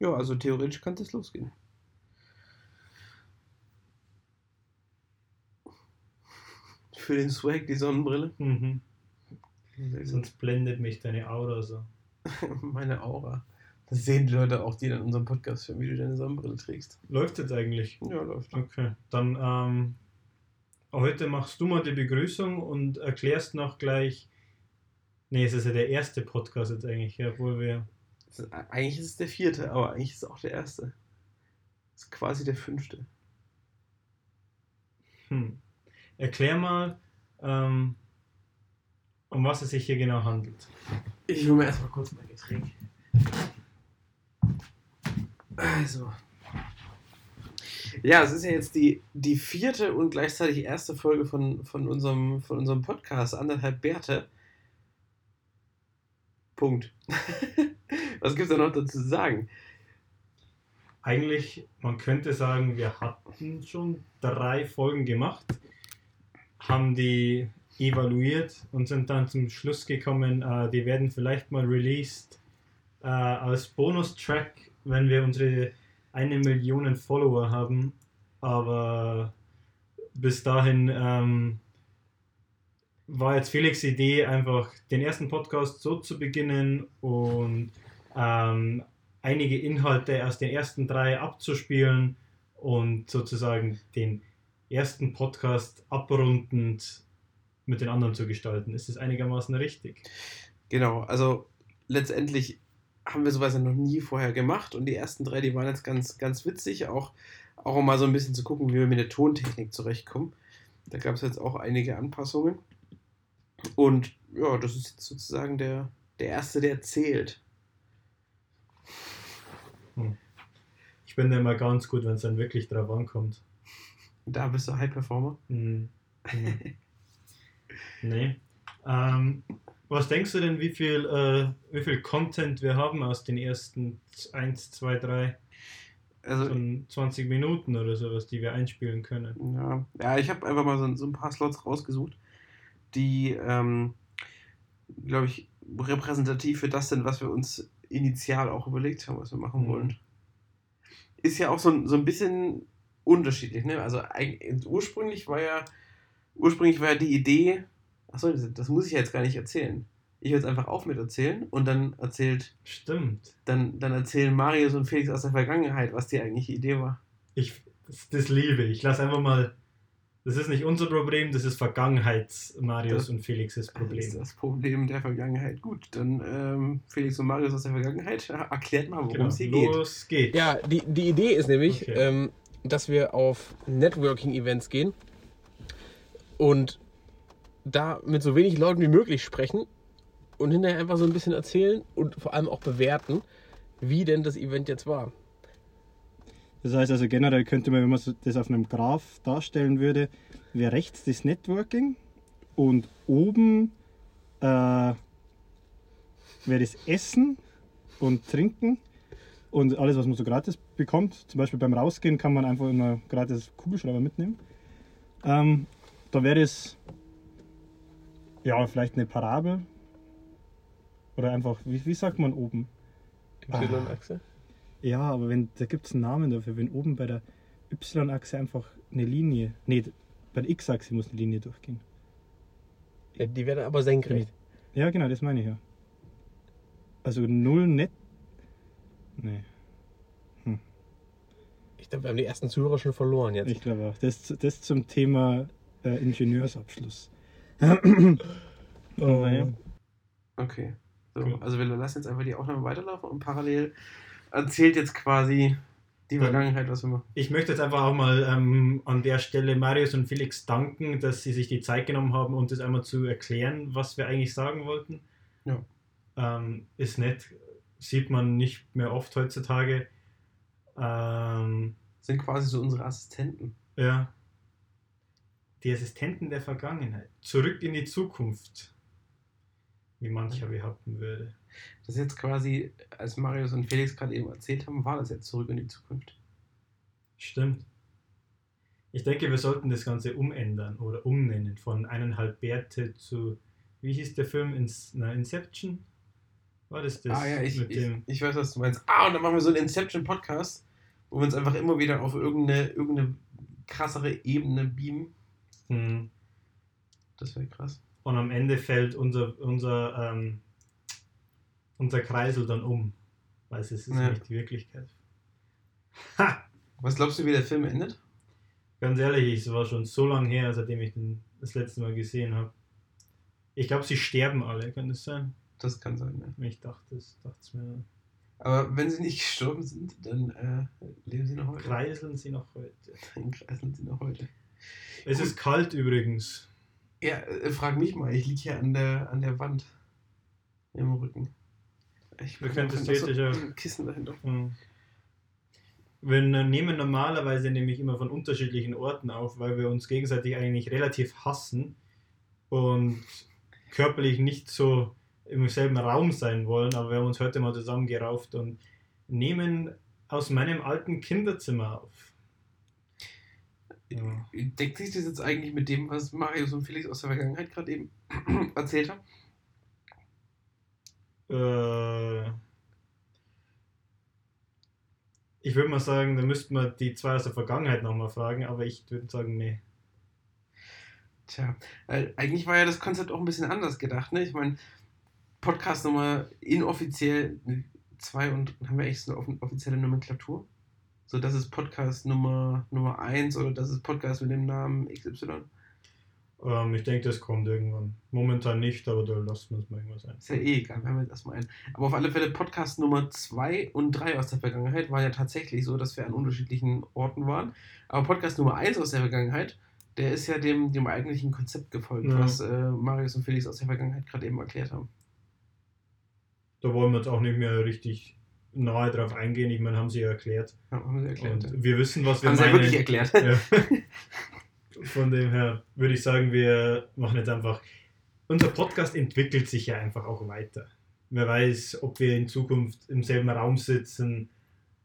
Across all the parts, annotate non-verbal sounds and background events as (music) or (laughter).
Ja, also theoretisch kann es losgehen. Für den Swag die Sonnenbrille. Mhm. Sonst blendet mich deine Aura so. (laughs) Meine Aura. Das sehen die Leute auch, die dann unseren Podcast hören, wie du deine Sonnenbrille trägst. Läuft jetzt eigentlich? Ja, läuft. Okay, dann ähm, heute machst du mal die Begrüßung und erklärst noch gleich. Nee, es ist ja der erste Podcast jetzt eigentlich, ja, obwohl wir. Ist, eigentlich ist es der vierte, aber eigentlich ist es auch der erste. Das ist quasi der fünfte. Hm. Erklär mal, ähm, um was es sich hier genau handelt. Ich hole mir erstmal kurz mein Getränk. Also. Ja, es ist ja jetzt die, die vierte und gleichzeitig erste Folge von, von, unserem, von unserem Podcast, anderthalb Bärte. Punkt. (laughs) Was gibt es da noch dazu zu sagen? Eigentlich, man könnte sagen, wir hatten schon drei Folgen gemacht, haben die evaluiert und sind dann zum Schluss gekommen, äh, die werden vielleicht mal released äh, als Bonustrack, wenn wir unsere eine Million Follower haben. Aber bis dahin ähm, war jetzt Felix' Idee, einfach den ersten Podcast so zu beginnen und ähm, einige Inhalte aus den ersten drei abzuspielen und sozusagen den ersten Podcast abrundend mit den anderen zu gestalten. Ist das einigermaßen richtig? Genau, also letztendlich haben wir sowas ja noch nie vorher gemacht und die ersten drei, die waren jetzt ganz, ganz witzig, auch, auch um mal so ein bisschen zu gucken, wie wir mit der Tontechnik zurechtkommen. Da gab es jetzt auch einige Anpassungen. Und ja, das ist jetzt sozusagen der, der erste, der zählt. Ich bin da immer ganz gut, wenn es dann wirklich drauf ankommt. Da bist du High Performer. Mhm. Mhm. nee. Ähm, was denkst du denn, wie viel, äh, wie viel Content wir haben aus den ersten 1, 2, 3, Also, so 20 Minuten oder sowas, die wir einspielen können? ja, ja ich habe einfach mal so, so ein paar Slots rausgesucht, die, ähm, glaube ich, repräsentativ für das sind, was wir uns initial auch überlegt haben, was wir machen Mhm. wollen. Ist ja auch so, ein- so ein bisschen unterschiedlich, ne? Also ursprünglich war ja ursprünglich war ja die Idee, achso, das, das muss ich ja jetzt gar nicht erzählen. Ich höre jetzt einfach auf mit erzählen und dann erzählt, Stimmt. dann, dann erzählen Marius und Felix aus der Vergangenheit, was die eigentliche Idee war. Ich, das, das liebe ich. Ich lasse einfach mal. Das ist nicht unser Problem, das ist Vergangenheits-Marius Das- und Felixes Das ist Problem. das Problem der Vergangenheit. Gut, dann ähm, Felix und Marius aus der Vergangenheit, erklärt mal, worum Genau. es hier geht. Los geht's. Ja, die, die Idee ist nämlich, Okay. ähm, dass wir auf Networking-Events gehen und da mit so wenig Leuten wie möglich sprechen und hinterher einfach so ein bisschen erzählen und vor allem auch bewerten, wie denn das Event jetzt war. Das heißt also generell könnte man, wenn man das auf einem Graph darstellen würde, wäre rechts das Networking und oben äh, wäre das Essen und Trinken und alles, was man so gratis bekommt. Zum Beispiel beim Rausgehen kann man einfach immer gratis Kugelschreiber mitnehmen. Ähm, da wäre es ja vielleicht eine Parabel oder einfach, wie, wie sagt man oben? Y-Achse. Ja, aber wenn, da gibt es einen Namen dafür, wenn oben bei der Y-Achse einfach eine Linie, nee, bei der X-Achse muss eine Linie durchgehen. Ja, die werden aber senkrecht. Ja, genau, das meine ich ja. Also null net. Nee, Ich glaube, wir haben die ersten Zuhörer schon verloren jetzt. ich glaube auch. Das, das zum Thema äh, Ingenieursabschluss. Oh. Okay. So, Okay. Also wir lassen jetzt einfach die Aufnahme weiterlaufen und parallel erzählt jetzt quasi die Vergangenheit, was wir machen. Ich möchte jetzt einfach auch mal ähm, an der Stelle Marius und Felix danken, dass sie sich die Zeit genommen haben, uns das einmal zu erklären, was wir eigentlich sagen wollten. Ja. Ähm, ist nett, sieht man nicht mehr oft heutzutage. Ähm, Sind quasi so unsere Assistenten. ja. Die Assistenten der Vergangenheit. Zurück in die Zukunft. Wie mancher behaupten würde. Das ist jetzt quasi, als Marius und Felix gerade eben erzählt haben, war das jetzt zurück in die Zukunft. Stimmt. Ich denke, wir sollten das Ganze umändern oder umnennen von eineinhalb Bärte zu, wie hieß der Film? Ins, na, Inception? War das das? ah ja, ich, mit ich, dem. ich weiß, was du meinst. Ah, und dann machen wir so einen Inception-Podcast, wo wir uns einfach immer wieder auf irgendeine, irgendeine krassere Ebene beamen. Hm. Das wäre krass. Und am Ende fällt unser, unser, ähm, unser Kreisel dann um. Weil es ist Ja. nicht die Wirklichkeit. Ha! Was glaubst du, wie der Film endet? Ganz ehrlich, es war schon so lange her, seitdem ich den das letzte Mal gesehen habe. Ich glaube, sie sterben alle, kann das sein? Das kann sein, ja. Ich dachte es dachte mir. Aber wenn sie nicht gestorben sind, dann äh, leben sie noch heute. Kreiseln sie noch heute. (laughs) Dann kreiseln sie noch heute. Es Gut. ist kalt übrigens. Ja, äh, frag mich mal, ich liege hier an der, an der Wand. Im Rücken. Ich Du könntest noch so (clears throat) Kissen dahinter. Hm. Wir nehmen normalerweise nämlich immer von unterschiedlichen Orten auf, weil wir uns gegenseitig eigentlich relativ hassen und körperlich nicht so im selben Raum sein wollen, aber wir haben uns heute mal zusammengerauft und nehmen aus meinem alten Kinderzimmer auf. Ja. Deckt sich das jetzt eigentlich mit dem, was Marius und Felix aus der Vergangenheit gerade eben (clears throat) erzählt haben? Äh, ich würde mal sagen, da müssten wir die zwei aus der Vergangenheit nochmal fragen, aber ich würde sagen, nee. Tja, eigentlich war ja das Konzept auch ein bisschen anders gedacht, ne? Ich meine, Podcast Nummer inoffiziell zwei und haben wir echt so eine offizielle Nomenklatur? So, das ist Podcast Nummer Nummer 1 oder das ist Podcast mit dem Namen XY. Ähm, ich denke, das kommt irgendwann. Momentan nicht, aber da lassen wir es mal irgendwas ein. Ist ja eh egal, wir haben jetzt erstmal einen. Aber auf alle Fälle Podcast Nummer 2 und 3 aus der Vergangenheit waren ja tatsächlich so, dass wir an unterschiedlichen Orten waren. Aber Podcast Nummer 1 aus der Vergangenheit, der ist ja dem, dem eigentlichen Konzept gefolgt, Ja. was äh, Marius und Felix aus der Vergangenheit gerade eben erklärt haben. Da wollen wir jetzt auch nicht mehr richtig nahe drauf eingehen. Ich meine, haben sie ja erklärt. Ja, haben sie erklärt. Und wir wissen, was wir haben sie ja meinen. wirklich erklärt. Ja. (laughs) Von dem her würde ich sagen, wir machen jetzt einfach. Unser Podcast entwickelt sich ja einfach auch weiter. Wer weiß, ob wir in Zukunft im selben Raum sitzen,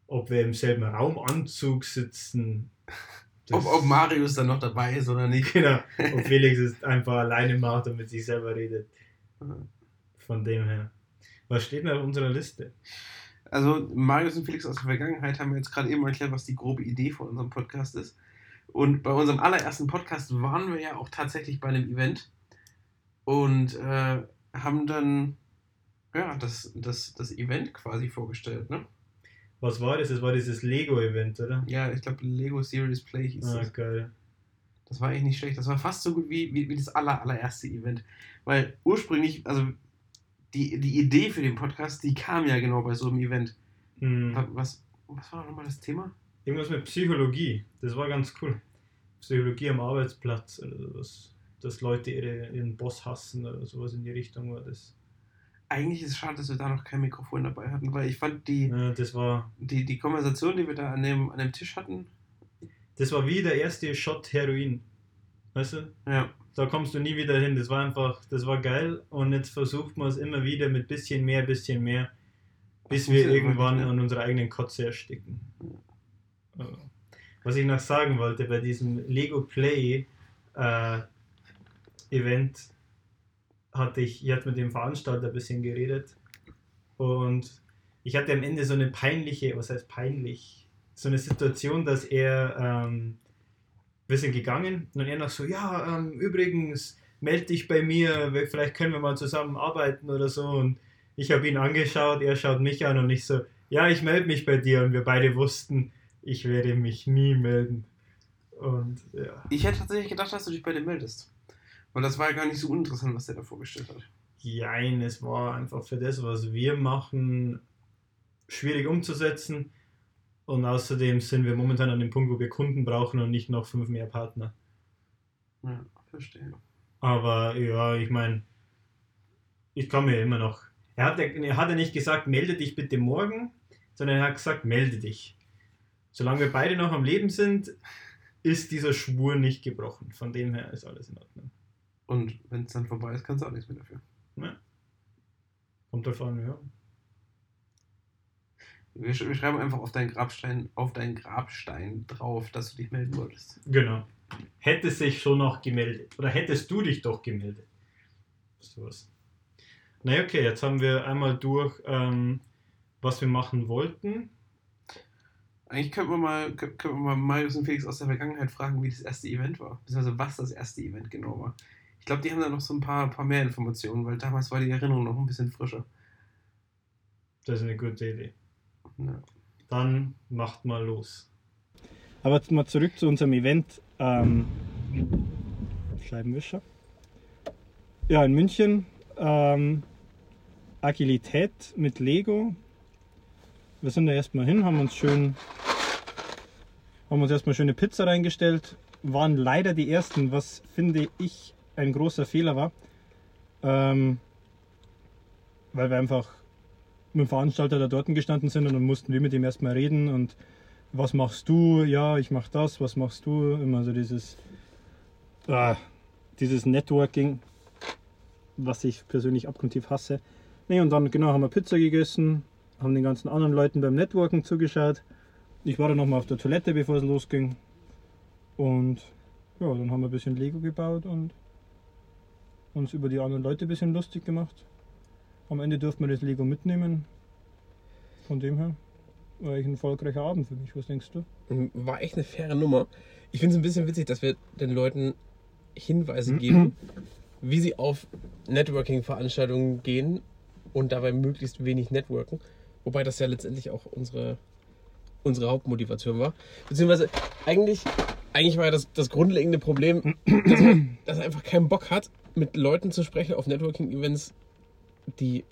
ob wir im selben Raumanzug sitzen. Ob, ob Marius dann noch dabei ist oder nicht. Genau. Und (laughs) Felix es einfach alleine macht und mit sich selber redet. Von dem her. Was steht denn auf unserer Liste? Also Marius und Felix aus der Vergangenheit haben mir jetzt gerade eben erklärt, was die grobe Idee von unserem Podcast ist. Und bei unserem allerersten Podcast waren wir ja auch tatsächlich bei einem Event und äh, haben dann ja, das, das, das Event quasi vorgestellt. Ne? Was war das? Das war dieses Lego-Event, oder? Ja, ich glaube Lego Series Play hieß Ah, das. geil. Das war eigentlich nicht schlecht. Das war fast so gut wie, wie, wie das aller, allererste Event. Weil ursprünglich, also die, die Idee für den Podcast, die kam ja genau bei so einem Event. Hm. Wa- Was, was war nochmal das Thema? Irgendwas mit Psychologie. Das war ganz cool. Psychologie am Arbeitsplatz oder sowas. Dass Leute ihre, ihren Boss hassen oder sowas in die Richtung war das. Eigentlich ist es schade, dass wir da noch kein Mikrofon dabei hatten, weil ich fand die, Ja, das war die, die Konversation, die wir da an dem, an dem Tisch hatten, das war wie der erste Shot Heroin. Weißt du? ja, Da kommst du nie wieder hin. Das war einfach, das war geil. Und jetzt versucht man es immer wieder mit bisschen mehr, bisschen mehr, bis wir irgendwann an unserer eigenen Kotze ersticken. Was ich noch sagen wollte, bei diesem Lego Play äh, Event hatte ich, ich hatte mit dem Veranstalter ein bisschen geredet. Und ich hatte am Ende so eine peinliche, was heißt peinlich, so eine Situation, dass er, ähm, wir sind gegangen und er noch so, ja, ähm, übrigens, melde dich bei mir, vielleicht können wir mal zusammen arbeiten oder so. Und ich habe ihn angeschaut, er schaut mich an und ich so, ja, ich melde mich bei dir. Und wir beide wussten, ich werde mich nie melden. Und ja. ich hätte tatsächlich gedacht, dass du dich bei dem meldest. Weil das war ja gar nicht so uninteressant, was der da vorgestellt hat. Jein, es war einfach für das, was wir machen, schwierig umzusetzen. Und außerdem sind wir momentan an dem Punkt, wo wir Kunden brauchen und nicht noch fünf mehr Partner. Ja, verstehe. Aber ja, ich meine, ich kann mir immer noch. Er hat, er hat ja nicht gesagt, melde dich bitte morgen, sondern er hat gesagt, melde dich. Solange wir beide noch am Leben sind, ist dieser Schwur nicht gebrochen. Von dem her ist alles in Ordnung. Und wenn es dann vorbei ist, kannst du auch nichts mehr dafür. Kommt davon, ja. Wir, sch- wir schreiben einfach auf deinen Grabstein, auf deinen Grabstein drauf, dass du dich melden wolltest. Genau. Hätte sich schon noch gemeldet. Oder hättest du dich doch gemeldet. Sowas. Na okay, jetzt haben wir einmal durch, ähm, was wir machen wollten. Eigentlich könnte man mal, kö- könnte man mal Marius und Felix aus der Vergangenheit fragen, wie das erste Event war. Beziehungsweise was das erste Event genau war. Ich glaube, die haben da noch so ein paar, paar mehr Informationen, weil damals war die Erinnerung noch ein bisschen frischer. Das ist eine gute Idee. Ja. Dann macht mal los. Aber jetzt mal zurück zu unserem Event. Ähm, Scheibenwischer. Ja, in München. Ähm, Agilität mit Lego. Wir sind da erstmal hin, haben uns schön, haben uns erstmal schöne Pizza reingestellt. Waren leider die ersten, was finde ich ein großer Fehler war. Ähm, weil wir einfach mit dem Veranstalter da dort gestanden sind und dann mussten wir mit ihm erstmal reden und was machst du? Ja, ich mach das, was machst du? Immer so dieses, ah, dieses Networking, was ich persönlich abgrundtief hasse. Nee, und dann genau haben wir Pizza gegessen, haben den ganzen anderen Leuten beim Networking zugeschaut. Ich war dann nochmal auf der Toilette, bevor es losging. Und ja, dann haben wir ein bisschen Lego gebaut und uns über die anderen Leute ein bisschen lustig gemacht. Am Ende durften wir das Lego mitnehmen. Von dem her war eigentlich ein erfolgreicher Abend für mich. Was denkst du? War echt eine faire Nummer. Ich finde es ein bisschen witzig, dass wir den Leuten Hinweise geben, wie sie auf Networking-Veranstaltungen gehen und dabei möglichst wenig networken. Wobei das ja letztendlich auch unsere, unsere Hauptmotivation war. Beziehungsweise eigentlich, eigentlich war ja das, das grundlegende Problem, dass man, dass er einfach keinen Bock hat, mit Leuten zu sprechen auf Networking-Events, die,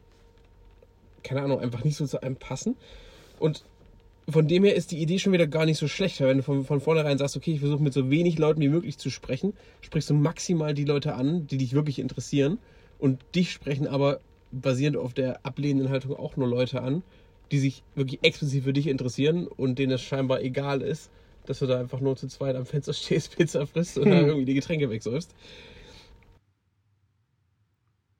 keine Ahnung, einfach nicht so zu einem passen. Und von dem her ist die Idee schon wieder gar nicht so schlecht, wenn du von, von vornherein sagst, okay, ich versuche mit so wenig Leuten wie möglich zu sprechen, sprichst du maximal die Leute an, die dich wirklich interessieren und dich sprechen aber basierend auf der ablehnenden Haltung auch nur Leute an, die sich wirklich explizit für dich interessieren und denen es scheinbar egal ist, dass du da einfach nur zu zweit am Fenster (laughs) stehst, Pizza frisst und da irgendwie die Getränke wegsäufst.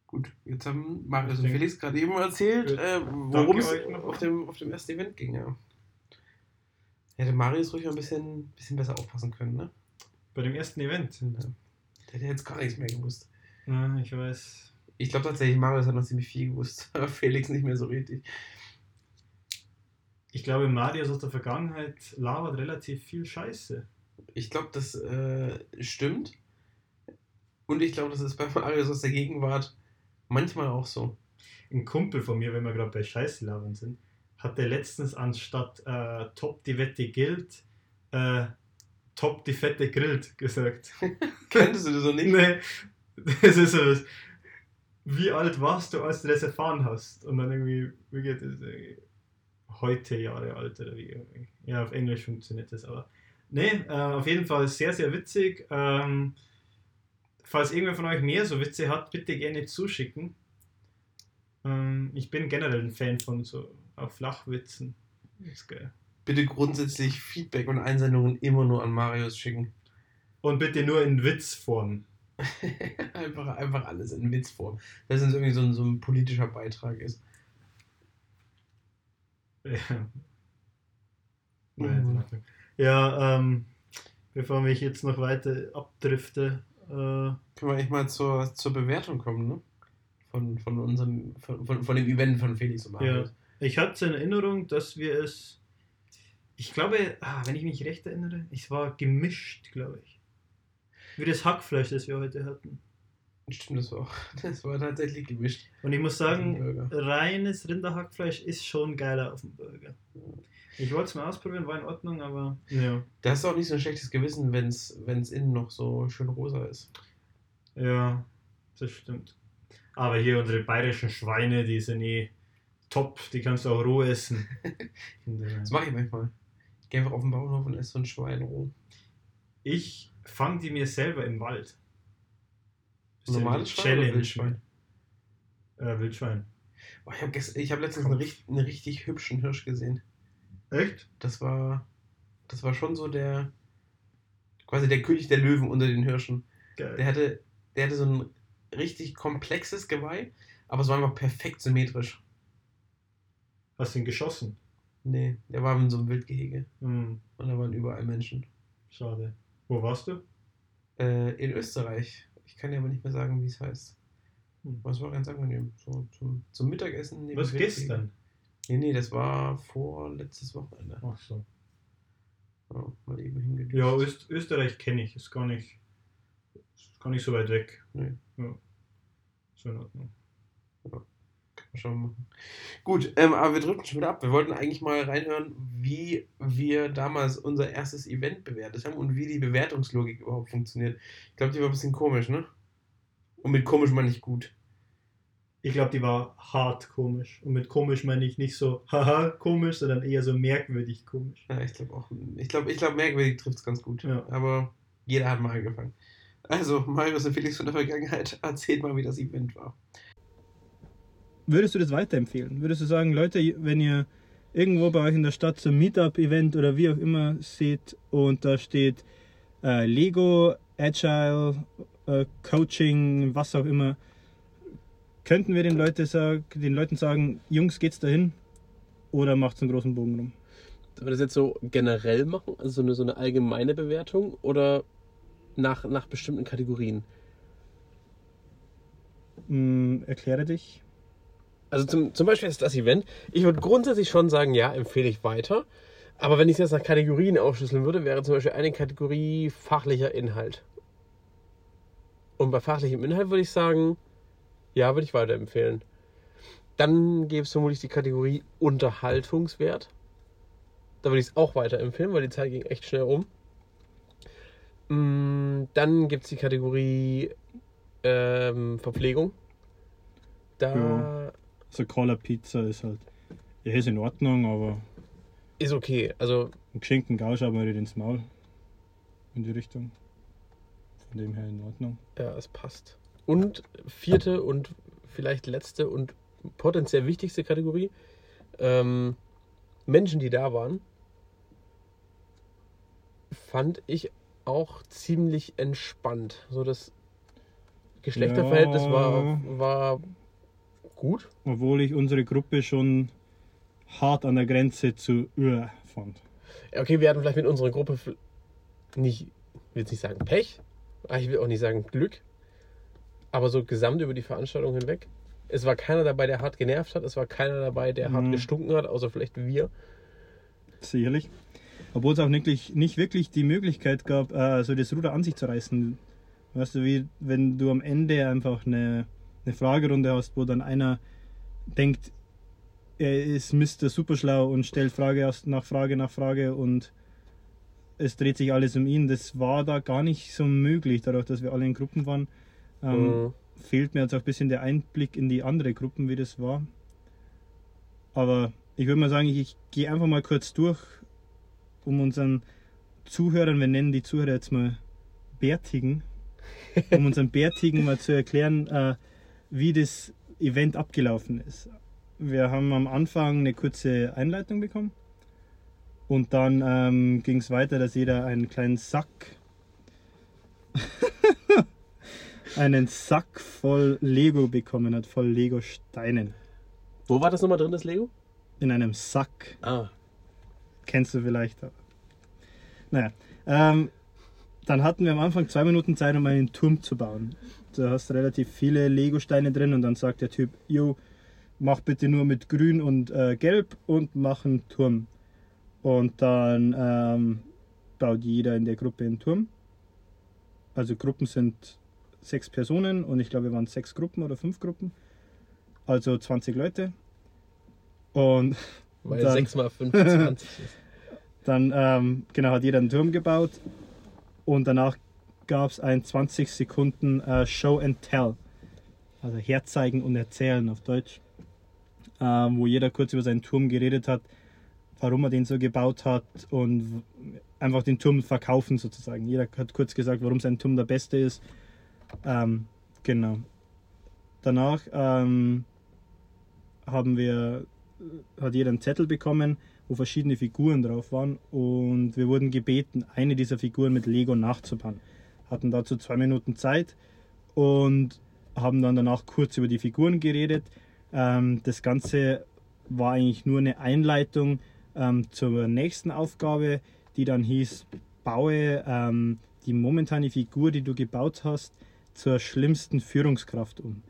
Gut, jetzt haben Marius und denke- Felix gerade eben erzählt, äh, worum es euch noch. auf dem, auf dem ersten Event ging, ja. Hätte Marius ruhig noch ein bisschen, bisschen besser aufpassen können, ne? Bei dem ersten Event. Der hätte jetzt gar nichts mehr gewusst. Ja, ich weiß. Ich glaube tatsächlich, Marius hat noch ziemlich viel gewusst, (laughs) aber Felix nicht mehr so richtig. Ich glaube, Marius aus der Vergangenheit labert relativ viel Scheiße. Ich glaube, das äh, stimmt. Und ich glaube, das ist bei Marius aus der Gegenwart manchmal auch so. Ein Kumpel von mir, wenn wir gerade bei Scheiße labern sind, hat der letztens anstatt äh, Top die Wette gilt, äh, Top die Fette grillt gesagt. (laughs) Könntest du das so nicht? nee, das ist so. das- Wie alt warst du, als du das erfahren hast? Und dann irgendwie, wie geht das? irgendwie, Heute Jahre alt oder wie? Ja, auf Englisch funktioniert das aber. Nee, äh, auf jeden Fall sehr, sehr witzig. Ähm, falls irgendwer von euch mehr so Witze hat, bitte gerne zuschicken. Ähm, ich bin generell ein Fan von so auch Flachwitzen. ist geil. Bitte grundsätzlich Feedback und Einsendungen immer nur an Marius schicken. Und bitte nur in Witzform. (laughs) einfach, einfach alles in Witzform. Dass es irgendwie so ein, so ein politischer Beitrag ist. (laughs) Ja. Mhm. Ja, ähm, bevor ich jetzt noch weiter abdrifte, äh, Können wir eigentlich mal zur, zur Bewertung kommen, ne? Von, von unserem, von, von, von dem Event von Felix und Marius. ich hatte in Erinnerung, dass wir es, ich glaube, ah, wenn ich mich recht erinnere, es war gemischt, glaube ich. Wie das Hackfleisch, das wir heute hatten. Stimmt, das war auch. (laughs) Das war tatsächlich gemischt. Und ich muss sagen, reines Rinderhackfleisch ist schon geiler auf dem Burger. Ich wollte es mal ausprobieren, war in Ordnung, aber ja. Da hast du auch nicht so ein schlechtes Gewissen, wenn es innen noch so schön rosa ist. Ja, das stimmt. Aber hier unsere bayerischen Schweine, die sind eh top, die kannst du auch roh essen. (laughs) Das mache ich manchmal. Ich gehe einfach auf den Bauernhof und esse so ein Schwein roh. Ich fange die mir selber im Wald. Ist Normales Schwein oder Challenge. Wildschwein? Äh, Wildschwein. Boah, ich habe hab letztens einen, einen richtig hübschen Hirsch gesehen. Echt? Das war, das war schon so der, quasi der König der Löwen unter den Hirschen. Geil. Der hatte, der hatte so ein richtig komplexes Geweih, aber es war einfach perfekt symmetrisch. Hast du ihn geschossen? Nee, der war in so einem Wildgehege Hm, und da waren überall Menschen. schade. Wo warst du? Äh, in Österreich. Ich kann dir aber nicht mehr sagen, wie es heißt. Das war ganz angenehm. So zum, zum Mittagessen. Was gestern? Nee, nee, das war vor letztes Wochenende. Ach so. Ja, mal eben hingedüst. Ja, Öst Österreich kenne ich. Ist gar nicht, ist gar nicht so weit weg. Nee. Ja. Ist in Ordnung. Schon machen. Gut, ähm, aber wir drücken schon wieder ab. Wir wollten eigentlich mal reinhören, wie wir damals unser erstes Event bewertet haben und wie die Bewertungslogik überhaupt funktioniert. Ich glaube, die war ein bisschen komisch, ne? Und mit komisch meine ich gut. Ich glaube, die war hart komisch. Und mit komisch meine ich nicht so, haha, komisch, sondern eher so merkwürdig komisch. Ja, ich glaube auch. Ich glaube, ich glaub, merkwürdig trifft es ganz gut. Ja. Aber jeder hat mal angefangen. Also, Marius und Felix von der Vergangenheit, erzählt mal, wie das Event war. Würdest du das weiterempfehlen? Würdest du sagen, Leute, wenn ihr irgendwo bei euch in der Stadt so ein Meetup-Event oder wie auch immer seht und da steht äh, Lego, Agile, äh, Coaching, was auch immer, könnten wir den, Leute sag, den Leuten sagen, Jungs, geht's dahin? Oder macht's einen großen Bogen rum? Sollen wir das jetzt so generell machen? Also so eine, so eine allgemeine Bewertung oder nach, nach bestimmten Kategorien? Hm, erkläre dich. Also zum, zum Beispiel ist das Event. Ich würde grundsätzlich schon sagen, ja, empfehle ich weiter. Aber wenn ich es jetzt nach Kategorien aufschlüsseln würde, wäre zum Beispiel eine Kategorie fachlicher Inhalt. Und bei fachlichem Inhalt würde ich sagen, ja, würde ich weiterempfehlen. Dann gäbe es vermutlich die Kategorie Unterhaltungswert. Da würde ich es auch weiterempfehlen, weil die Zeit ging echt schnell um. Mm, Dann gibt es die Kategorie ähm, Verpflegung. Da Ja. So Caller Pizza ist halt, ja, ist in Ordnung, aber ist okay. Also einen geschenkten Gausch aber nicht ins Maul. In die Richtung. Von dem her in Ordnung. Ja, es passt. Und vierte und vielleicht letzte und potenziell wichtigste Kategorie. Ähm, Menschen, die da waren, fand ich auch ziemlich entspannt. So das Geschlechterverhältnis Ja. war, war gut. Obwohl ich unsere Gruppe schon hart an der Grenze zu Ur fand. Okay, wir hatten vielleicht mit unserer Gruppe nicht, ich will jetzt nicht sagen Pech, ich will auch nicht sagen Glück, aber so gesamt über die Veranstaltung hinweg. Es war keiner dabei, der hart genervt hat, es war keiner dabei, der hart Mhm. gestunken hat, außer vielleicht wir. Sicherlich. Obwohl es auch wirklich, nicht wirklich die Möglichkeit gab, äh, so das Ruder an sich zu reißen. Weißt du, wie wenn du am Ende einfach eine, eine Fragerunde hast, wo dann einer denkt, er ist Mr. Superschlau und stellt Frage nach Frage nach Frage und es dreht sich alles um ihn. Das war da gar nicht so möglich, dadurch, dass wir alle in Gruppen waren. Ähm, Mhm. fehlt mir jetzt auch ein bisschen der Einblick in die andere Gruppen, wie das war. Aber ich würde mal sagen, ich, ich gehe einfach mal kurz durch, um unseren Zuhörern, wir nennen die Zuhörer jetzt mal Bärtigen, um unseren Bärtigen mal zu erklären, äh, wie das Event abgelaufen ist. Wir haben am Anfang eine kurze Einleitung bekommen und dann ähm, ging es weiter, dass jeder einen kleinen Sack (laughs) einen Sack voll Lego bekommen hat, voll Lego-Steinen. Wo war das nochmal drin, das Lego? In einem Sack. Ah, Kennst du vielleicht auch. Naja, ähm, dann hatten wir am Anfang zwei Minuten Zeit, um einen Turm zu bauen. Du hast relativ viele Lego-Steine drin und dann sagt der Typ, jo, mach bitte nur mit grün und äh, gelb und mach einen Turm. Und dann ähm, baut jeder in der Gruppe einen Turm. Also Gruppen sind sechs Personen und ich glaube, wir waren sechs Gruppen oder fünf Gruppen. Also 20 Leute. Und (laughs) weil Dann- 6 mal 25 ist. (laughs) dann ähm, genau, hat jeder einen Turm gebaut und danach gab es ein 20 Sekunden äh, Show and Tell. Also herzeigen und erzählen auf Deutsch. Ähm, wo jeder kurz über seinen Turm geredet hat, warum er den so gebaut hat und einfach den Turm verkaufen sozusagen. Jeder hat kurz gesagt, warum sein Turm der beste ist. Ähm, genau. Danach ähm, haben wir, hat jeder einen Zettel bekommen, wo verschiedene Figuren drauf waren und wir wurden gebeten, eine dieser Figuren mit Lego nachzubauen. Hatten dazu zwei Minuten Zeit und haben dann danach kurz über die Figuren geredet. Ähm, das Ganze war eigentlich nur eine Einleitung ähm, zur nächsten Aufgabe, die dann hieß, baue ähm, die momentane Figur, die du gebaut hast, zur schlimmsten Führungskraft um.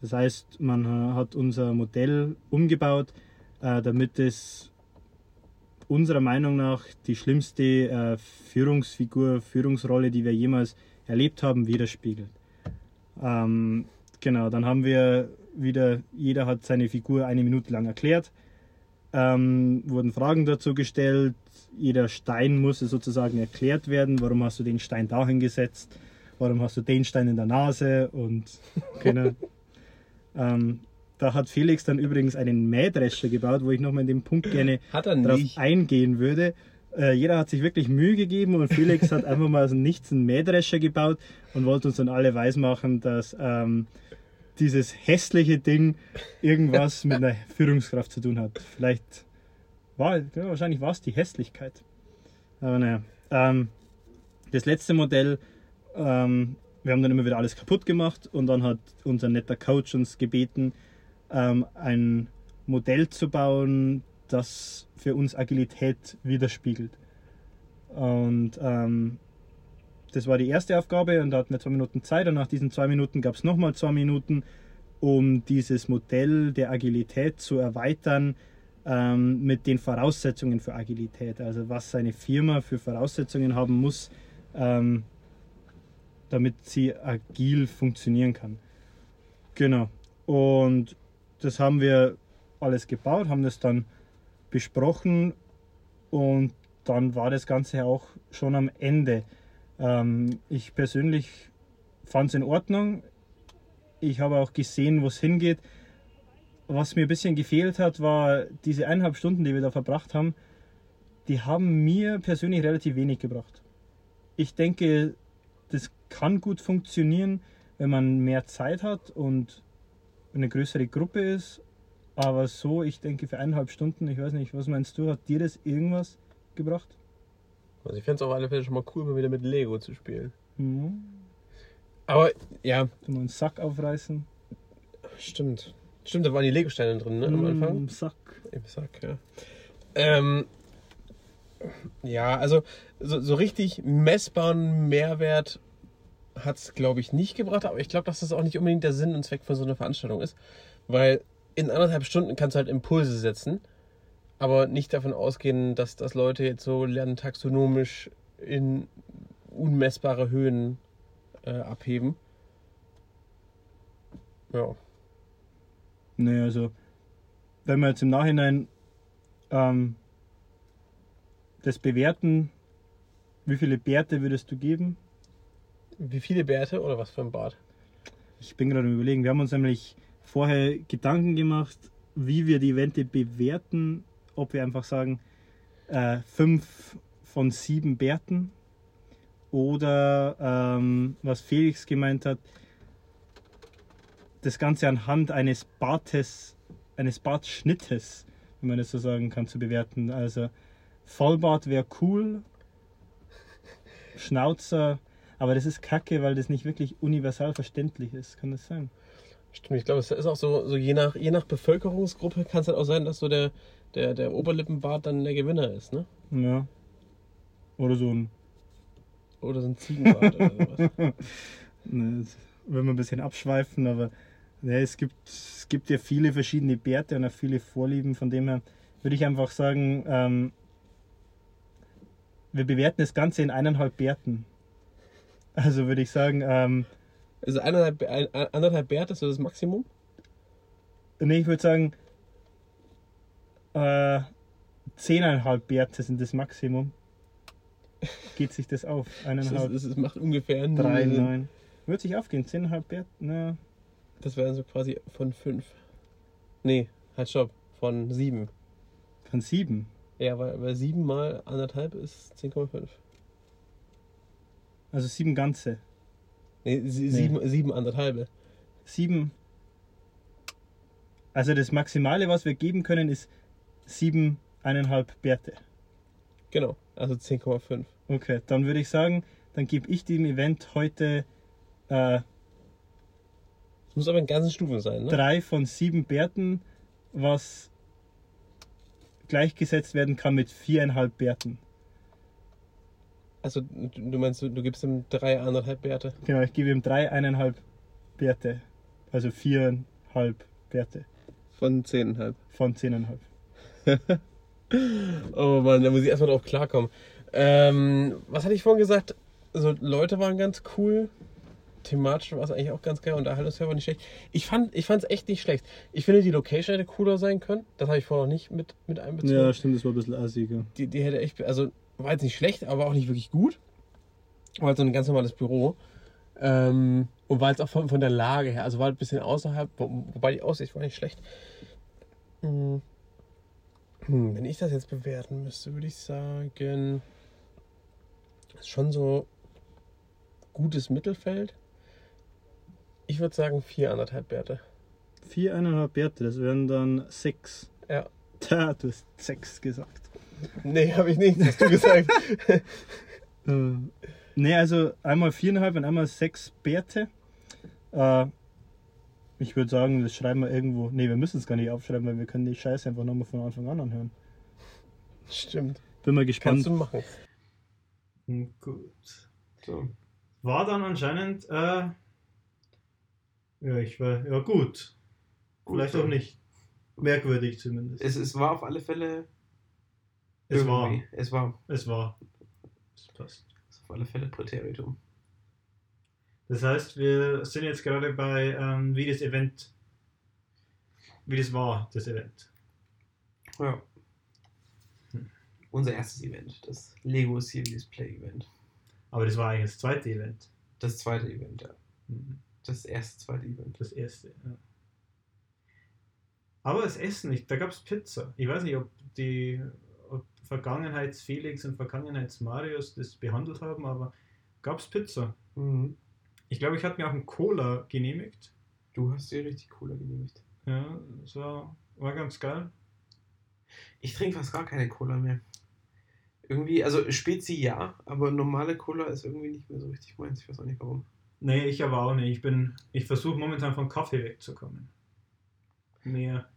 Das heißt, man hat unser Modell umgebaut, äh, damit es unserer Meinung nach die schlimmste äh, Führungsfigur, Führungsrolle, die wir jemals erlebt haben, widerspiegelt. Ähm, genau, dann haben wir wieder, jeder hat seine Figur eine Minute lang erklärt, ähm, wurden Fragen dazu gestellt, jeder Stein musste sozusagen erklärt werden, warum hast du den Stein dahin gesetzt, warum hast du den Stein in der Nase? Und genau. (laughs) ähm, da hat Felix dann übrigens einen Mähdrescher gebaut, wo ich nochmal in dem Punkt gerne er nicht. eingehen würde. Äh, jeder hat sich wirklich Mühe gegeben und Felix hat (laughs) einfach mal aus dem Nichts einen Mähdrescher gebaut und wollte uns dann alle weismachen, dass ähm, dieses hässliche Ding irgendwas (laughs) mit einer Führungskraft zu tun hat. Vielleicht war, ja, wahrscheinlich war es die Hässlichkeit. Aber naja. Ähm, das letzte Modell, ähm, wir haben dann immer wieder alles kaputt gemacht und dann hat unser netter Coach uns gebeten, ähm, ein Modell zu bauen, das für uns Agilität widerspiegelt. Und ähm, das war die erste Aufgabe und da hatten wir zwei Minuten Zeit und nach diesen zwei Minuten gab es nochmal zwei Minuten, um dieses Modell der Agilität zu erweitern ähm, mit den Voraussetzungen für Agilität. Also was seine Firma für Voraussetzungen haben muss, ähm, damit sie agil funktionieren kann. Genau. Und das haben wir alles gebaut, haben das dann besprochen und dann war das Ganze auch schon am Ende. Ähm, ich persönlich fand es in Ordnung. Ich habe auch gesehen, wo es hingeht. Was mir ein bisschen gefehlt hat, war diese eineinhalb Stunden, die wir da verbracht haben, die haben mir persönlich relativ wenig gebracht. Ich denke, das kann gut funktionieren, wenn man mehr Zeit hat und eine größere Gruppe ist. Aber so, ich denke, für eineinhalb Stunden, ich weiß nicht, was meinst du, hat dir das irgendwas gebracht? Also ich fände es auf alle Fälle schon mal cool, mal wieder mit Lego zu spielen. Mhm. Aber ja, Mal einen Sack aufreißen. stimmt. Stimmt, da waren die Lego-Steine drin, ne, am Anfang. Mm, Sack. Im Sack, ja. Ähm, ja, also so, so richtig messbaren Mehrwert hat es, glaube ich, nicht gebracht, aber ich glaube, dass das auch nicht unbedingt der Sinn und Zweck von so einer Veranstaltung ist, weil in anderthalb Stunden kannst du halt Impulse setzen, aber nicht davon ausgehen, dass, dass Leute jetzt so lernen, taxonomisch in unmessbare Höhen äh, abheben. Ja. Nee, also, wenn wir jetzt im Nachhinein ähm, das bewerten, wie viele Bärte würdest du geben? Wie viele Bärte oder was für ein Bart? Ich bin gerade überlegen. Wir haben uns nämlich vorher Gedanken gemacht, wie wir die Evente bewerten. Ob wir einfach sagen, äh, fünf von sieben Bärten. Oder ähm, was Felix gemeint hat, das Ganze anhand eines Bartes, eines Bartschnittes, wenn man das so sagen kann, zu bewerten. Also Vollbart wäre cool, Schnauzer, aber das ist kacke, weil das nicht wirklich universal verständlich ist. Kann das sein? Stimmt, ich glaube, es ist auch so, so je, nach, je nach Bevölkerungsgruppe kann es halt auch sein, dass so der, der, der Oberlippenbart dann der Gewinner ist, ne? Ja. Oder so ein. Oder so ein Ziegenbart oder (laughs) sowas. Ne, das will man ein bisschen abschweifen, aber ne, es, gibt, es gibt ja viele verschiedene Bärte und auch viele Vorlieben. Von dem her würde ich einfach sagen, ähm, wir bewerten das Ganze in eineinhalb Bärten. Also würde ich sagen, ähm, Also ein, anderthalb Bärte ist so das Maximum. nee, ich würde sagen, äh, zehneinhalb Bärte sind das Maximum. Geht sich das auf? Das, Eineinhalb, ist, das macht ungefähr drei, neun. Wird sich aufgehen, zehneinhalb Bärte, na, Das wären so quasi von fünf. Nee, halt stopp. Von sieben. von sieben. Ja, weil, weil sieben mal anderthalb ist 10,5. Also sieben ganze. Nee, sie, sieben, sieben anderthalbe. Sieben. Also das Maximale, was wir geben können, ist sieben, eineinhalb Bärte. Genau, also 10,5. Okay, dann würde ich sagen, dann gebe ich dem Event heute äh, Es muss aber in ganzen Stufen sein, ne? drei von sieben Bärten, was gleichgesetzt werden kann mit viereinhalb Bärten. Also du meinst, du, du gibst ihm drei anderthalb Bärte. Genau, ich gebe ihm drei, eineinhalb Bärte. Also viereinhalb Werte Von 10,5. von zehneinhalb. (laughs) Oh Mann, da muss ich erstmal drauf klarkommen. Ähm, was hatte ich vorhin gesagt? Also Leute waren ganz cool. Thematisch war es eigentlich auch ganz geil. Unterhaltungsfeld war nicht schlecht. Ich fand es echt nicht schlecht. Ich finde, die Location hätte cooler sein können. Das habe ich vorher noch nicht mit, mit einbezogen. Ja, stimmt, das war ein bisschen assiger. die, die hätte echt, also war jetzt nicht schlecht, aber auch nicht wirklich gut. War halt so ein ganz normales Büro. Ähm, und war jetzt auch von, von der Lage her, also war ein bisschen außerhalb, wo, wobei die Aussicht war nicht schlecht. Hm. Hm, wenn ich das jetzt bewerten müsste, würde ich sagen, ist schon so gutes Mittelfeld. Ich würde sagen vier anderthalb Werte. Viereinhalb Werte, das wären dann sechs. Ja. (laughs) Da, du hast sechs gesagt. Nee, habe ich nicht, hast du gesagt. (laughs) Äh, ne, also einmal viereinhalb und einmal sechs Bärte. Äh, ich würde sagen, das schreiben wir irgendwo. Ne, wir müssen es gar nicht aufschreiben, weil wir können die Scheiße einfach nochmal von Anfang an anhören. Stimmt. Bin mal gespannt. Kannst du machen. Hm, Gut. So. War dann anscheinend, äh, ja, ich war, ja gut. Gut, Vielleicht so. auch nicht. Merkwürdig zumindest. Es, es war auf alle Fälle. Es war. Es war. Es war. Es passt. Es ist auf alle Fälle Präteritum. Das heißt, wir sind jetzt gerade bei, ähm, wie das Event, wie das war, das Event. Ja. Hm. Unser erstes Event, das Lego Serious Play Event. Aber das war eigentlich das zweite Event. Das zweite Event, ja. Mhm. Das erste zweite Event. Das erste, ja. Aber das Essen nicht, da gab es Pizza. Ich weiß nicht, ob die Vergangenheits-Felix und Vergangenheits-Marius das behandelt haben, aber gab es Pizza. Mhm. Ich glaube, ich hatte mir auch einen Cola genehmigt. Du hast dir richtig cooler genehmigt. Ja, das war, war ganz geil. Ich trinke fast gar keine Cola mehr. Irgendwie, also Spezi ja, aber normale Cola ist irgendwie nicht mehr so richtig meins. Ich weiß auch nicht warum. Nee, ich aber auch nicht. Ich bin, ich versuche momentan von Kaffee wegzukommen. Mehr.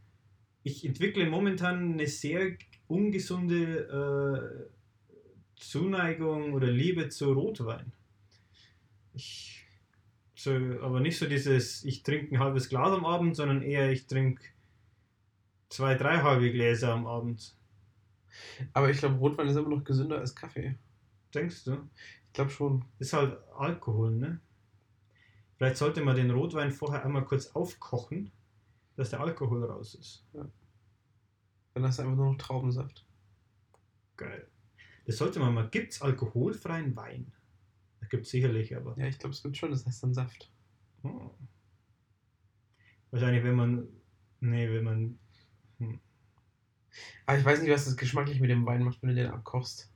Ich entwickle momentan eine sehr ungesunde äh, Zuneigung oder Liebe zu Rotwein. Ich, so, aber nicht so dieses, ich trinke ein halbes Glas am Abend, sondern eher, ich trinke zwei, drei halbe Gläser am Abend. Aber ich glaube, Rotwein ist immer noch gesünder als Kaffee. Denkst du? Ich glaube schon. Ist halt Alkohol, ne? Vielleicht sollte man den Rotwein vorher einmal kurz aufkochen, dass der Alkohol raus ist. Dann hast du einfach nur noch Traubensaft. Geil. Das sollte man mal. Gibt's alkoholfreien Wein? Das gibt's sicherlich, aber. Ja, ich glaube, es gibt schon, das heißt dann Saft. Oh. Wahrscheinlich, wenn man. Nee, wenn man. Hm. Aber ich weiß nicht, was das geschmacklich mit dem Wein macht, wenn du den abkochst.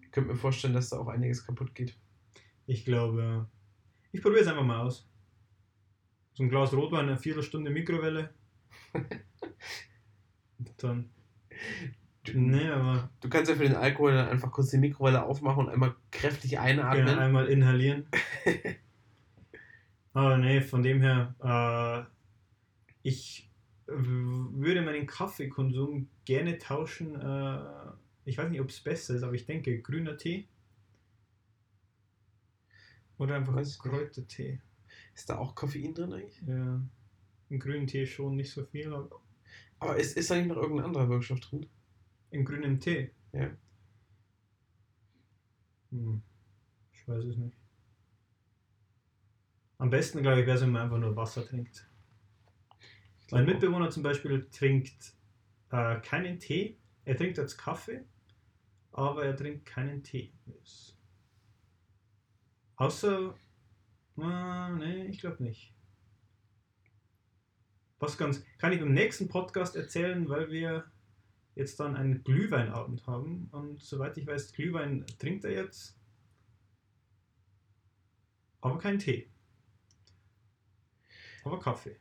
Ich könnte mir vorstellen, dass da auch einiges kaputt geht. Ich glaube. Ich probiere es einfach mal aus. So ein Glas Rotwein, eine Viertelstunde Mikrowelle. (laughs) Dann. Du, Nee, aber. du kannst ja für den Alkohol dann einfach kurz die Mikrowelle aufmachen und einmal kräftig einatmen. Genau, einmal inhalieren. (laughs) Aber nee, von dem her, äh, ich würde meinen Kaffeekonsum gerne tauschen. Äh, ich weiß nicht, ob es besser ist, aber ich denke grüner Tee. Oder einfach nicht. Kräutertee. Ist da auch Koffein drin eigentlich? Ja. Im grünen Tee schon nicht so viel, aber Aber ist, ist da nicht noch irgendein anderer Wirkstoff drin? im grünen Tee. Ja. Hm. Ich weiß es nicht. Am besten, glaube ich, wäre es, wenn man einfach nur Wasser trinkt. Mein. Mitbewohner zum Beispiel trinkt äh, keinen Tee. Er trinkt jetzt Kaffee, aber er trinkt keinen Tee. Außer, äh, nee, ich glaube nicht. Was ganz, kann ich im nächsten Podcast erzählen, weil wir jetzt dann einen Glühweinabend haben. Und soweit ich weiß, Glühwein trinkt er jetzt. Aber kein Tee. Aber Kaffee.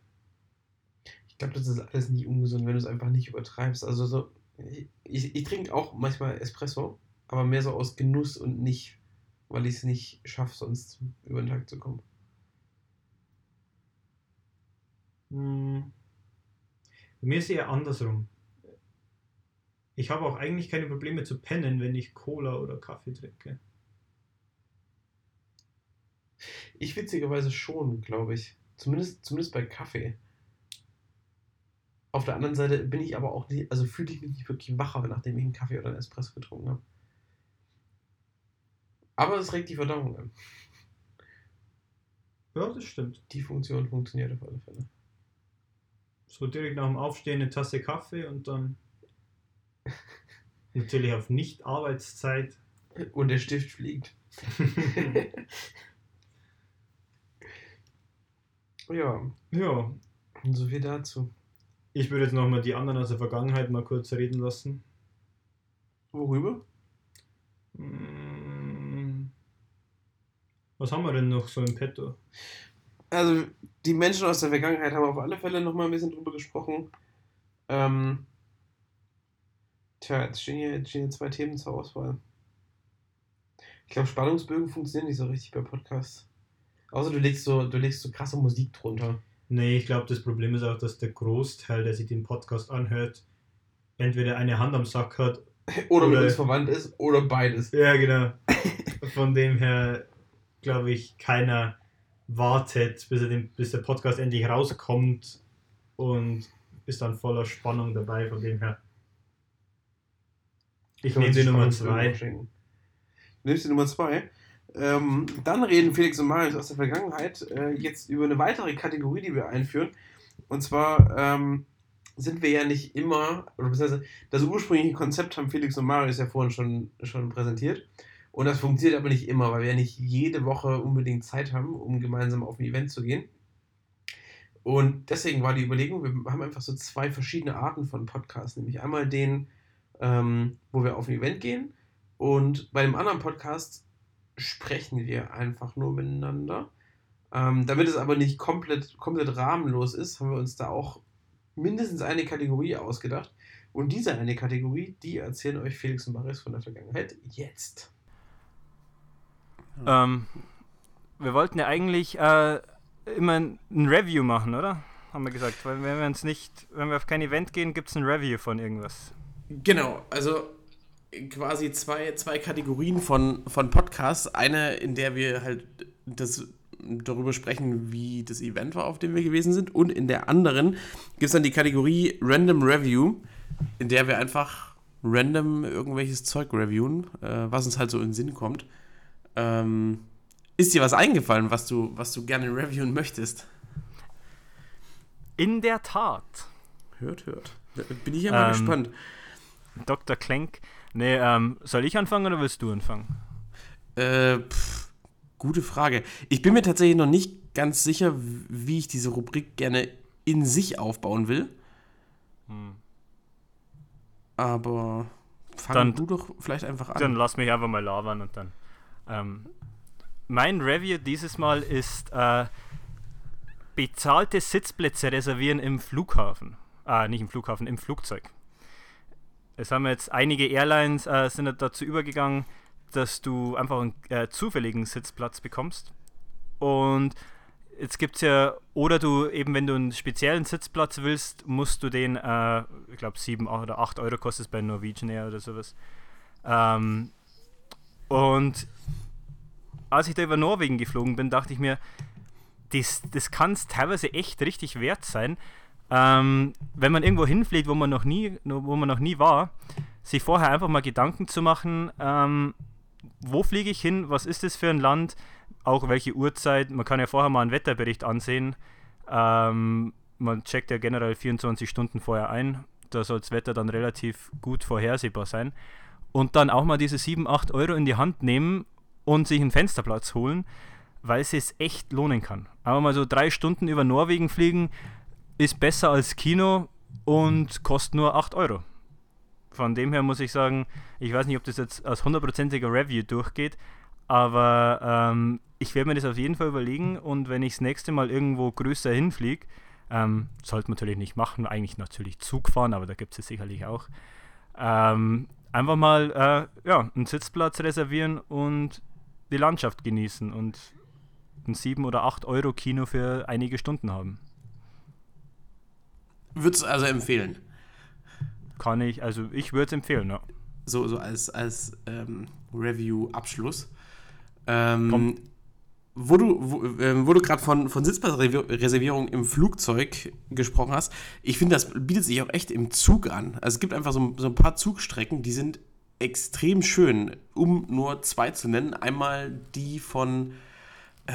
Ich glaube, das ist alles nicht ungesund, wenn du es einfach nicht übertreibst. Also so, ich, ich, ich trinke auch manchmal Espresso, aber mehr so aus Genuss und nicht, weil ich es nicht schaffe, sonst über den Tag zu kommen. Hm. Bei mir ist eher andersrum. Ich habe auch eigentlich keine Probleme zu pennen, wenn ich Cola oder Kaffee trinke. Ich witzigerweise schon, glaube ich. Zumindest, zumindest bei Kaffee. Auf der anderen Seite bin ich aber auch nicht, also fühle ich mich nicht wirklich wacher, nachdem ich einen Kaffee oder einen Espresso getrunken habe. Aber es regt die Verdauung an. Ja, das stimmt. Die Funktion funktioniert auf alle Fälle. So direkt nach dem Aufstehen eine Tasse Kaffee und dann (laughs) natürlich auf Nicht-Arbeitszeit. Und der Stift fliegt. (laughs) ja, ja, so viel dazu. ich würde jetzt nochmal die anderen aus der Vergangenheit mal kurz reden lassen. Worüber? Mm. Was haben wir denn noch so im Petto? Also, die Menschen aus der Vergangenheit haben auf alle Fälle noch mal ein bisschen drüber gesprochen. Ähm, tja, jetzt stehen hier, jetzt stehen hier zwei Themen zur Auswahl. Ich glaube, Spannungsbögen funktionieren nicht so richtig bei Podcasts. Außer du legst so, du legst so krasse Musik drunter. Nee, ich glaube, das Problem ist auch, dass der Großteil, der sich den Podcast anhört, entweder eine Hand am Sack hat. (laughs) Oder mit Oder- uns verwandt ist, oder beides. Ja, genau. (laughs) Von dem her, glaube ich, keiner wartet, bis, den, bis der Podcast endlich rauskommt und ist dann voller Spannung dabei. Von dem her. Ich nehme die Nummer zwei. Du nimmst die Nummer zwei. Ähm, dann reden Felix und Marius aus der Vergangenheit äh, jetzt über eine weitere Kategorie, die wir einführen. Und zwar ähm, sind wir ja nicht immer, oder beziehungsweise das ursprüngliche Konzept haben Felix und Marius ja vorhin schon, schon präsentiert. Und das funktioniert aber nicht immer, weil wir ja nicht jede Woche unbedingt Zeit haben, um gemeinsam auf ein Event zu gehen. Und deswegen war die Überlegung, wir haben einfach so zwei verschiedene Arten von Podcasts, nämlich einmal den, ähm, wo wir auf ein Event gehen und bei dem anderen Podcast sprechen wir einfach nur miteinander. Ähm, damit es aber nicht komplett, komplett rahmenlos ist, haben wir uns da auch mindestens eine Kategorie ausgedacht. Und diese eine Kategorie, die erzählen euch Felix und Marius von der Vergangenheit jetzt. Ähm, wir wollten ja eigentlich äh, immer ein Review machen, oder? Haben wir gesagt. Weil wenn wir uns nicht, wenn wir auf kein Event gehen, gibt es ein Review von irgendwas. Genau, also quasi zwei, zwei Kategorien von, von Podcasts. Eine, in der wir halt das darüber sprechen, wie das Event war, auf dem wir gewesen sind. Und in der anderen gibt es dann die Kategorie Random Review, in der wir einfach random irgendwelches Zeug reviewen, äh, was uns halt so in den Sinn kommt. Ähm, ist dir was eingefallen, was du, was du gerne reviewen möchtest? In der Tat. Hört, hört. Bin ich ja mal Ähm, gespannt. Dr. Klenk. Nee, ähm, soll ich anfangen oder willst du anfangen? Äh, pff, gute Frage. Ich bin mir tatsächlich noch nicht ganz sicher, wie ich diese Rubrik gerne in sich aufbauen will. Hm. Aber fang Dann- du doch vielleicht einfach an. Dann lass mich einfach mal labern und dann. Ähm, mein Review dieses Mal ist äh, bezahlte Sitzplätze reservieren im Flughafen. Ah, nicht im Flughafen, im Flugzeug. Es haben jetzt einige Airlines äh, sind dazu übergegangen, dass du einfach einen äh, zufälligen Sitzplatz bekommst. Und jetzt gibt es ja, oder du eben, wenn du einen speziellen Sitzplatz willst, musst du den, äh, ich glaube, 7 oder 8 Euro kostet es bei Norwegian Air oder sowas. Ähm, und als ich da über Norwegen geflogen bin, dachte ich mir, das, das kann es teilweise echt richtig wert sein, ähm, wenn man irgendwo hinfliegt, wo man noch nie, wo man noch nie war, sich vorher einfach mal Gedanken zu machen, ähm, wo fliege ich hin, was ist das für ein Land, auch welche Uhrzeit, man kann ja vorher mal einen Wetterbericht ansehen, ähm, man checkt ja generell 24 Stunden vorher ein, da soll das Wetter dann relativ gut vorhersehbar sein und dann auch mal diese 7, 8 Euro in die Hand nehmen und sich einen Fensterplatz holen, weil es sich echt lohnen kann. Aber mal so drei Stunden über Norwegen fliegen ist besser als Kino und kostet nur 8 Euro. Von dem her muss ich sagen, ich weiß nicht, ob das jetzt als hundertprozentiger Review durchgeht, aber ähm, ich werde mir das auf jeden Fall überlegen und wenn ich das nächste Mal irgendwo größer hinfliege, ähm, sollte man natürlich nicht machen, eigentlich natürlich Zug fahren, aber da gibt es es sicherlich auch. Ähm, einfach mal äh, ja, einen Sitzplatz reservieren und die Landschaft genießen und ein 7 oder 8 Euro Kino für einige Stunden haben. Würdest du also empfehlen? Kann ich, also ich würde es empfehlen, ja. So, so als, als ähm, Review-Abschluss. Ähm, Komm. Wo du, wo, ähm, wo du gerade von, von Sitzplatzreservierung im Flugzeug gesprochen hast, ich finde, das bietet sich auch echt im Zug an. Also es gibt einfach so, so ein paar Zugstrecken, die sind extrem schön, um nur zwei zu nennen. Einmal die von äh,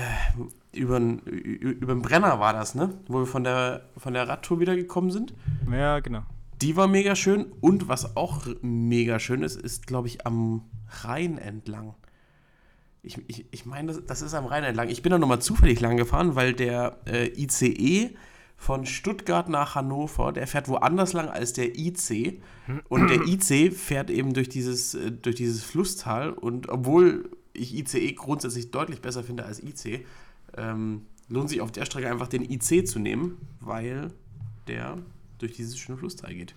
über den Brenner war das, ne? Wo wir von der, von der Radtour wieder gekommen sind. Ja, genau. Die war mega schön. Und was auch mega schön ist, ist, glaube ich, am Rhein entlang. Ich, ich, ich meine, das, das ist am Rhein entlang. Ich bin da nochmal zufällig lang gefahren, weil der äh, ICE von Stuttgart nach Hannover, der fährt woanders lang als der IC. Und der (clears throat) IC fährt eben durch dieses, äh, durch dieses Flusstal. Und obwohl ich ICE grundsätzlich deutlich besser finde als IC, ähm, lohnt sich auf der Strecke einfach den IC zu nehmen, weil der durch dieses schöne Flusstal geht.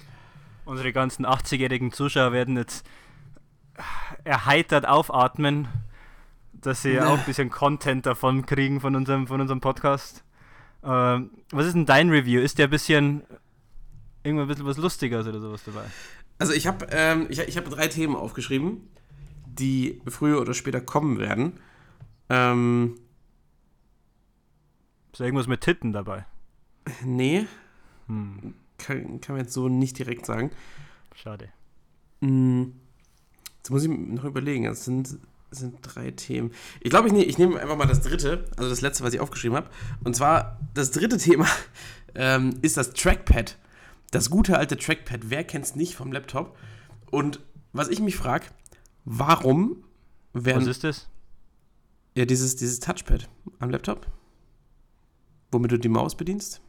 Unsere ganzen 80-jährigen Zuschauer werden jetzt erheitert aufatmen, dass sie auch ein bisschen Content davon kriegen von unserem, von unserem Podcast. Ähm, was ist denn dein Review? Ist der ein bisschen irgendwann ein bisschen was Lustiges oder sowas dabei? Also ich habe ähm, ich, ich hab drei Themen aufgeschrieben, die früher oder später kommen werden. Ähm, ist da irgendwas mit Titten dabei? Nee. Hm. Kann, kann man jetzt so nicht direkt sagen. Schade. Hm. Jetzt muss ich noch überlegen. Das sind, sind drei Themen. Ich glaube, ich, ne, ich nehme einfach mal das dritte, also das letzte, was ich aufgeschrieben habe. Und zwar, das dritte Thema (laughs) ähm, ist das Trackpad. Das gute alte Trackpad. Wer kennt es nicht vom Laptop? Und was ich mich frage, warum werden. Was ist das? Ja, dieses, dieses Touchpad am Laptop womit du die Maus bedienst?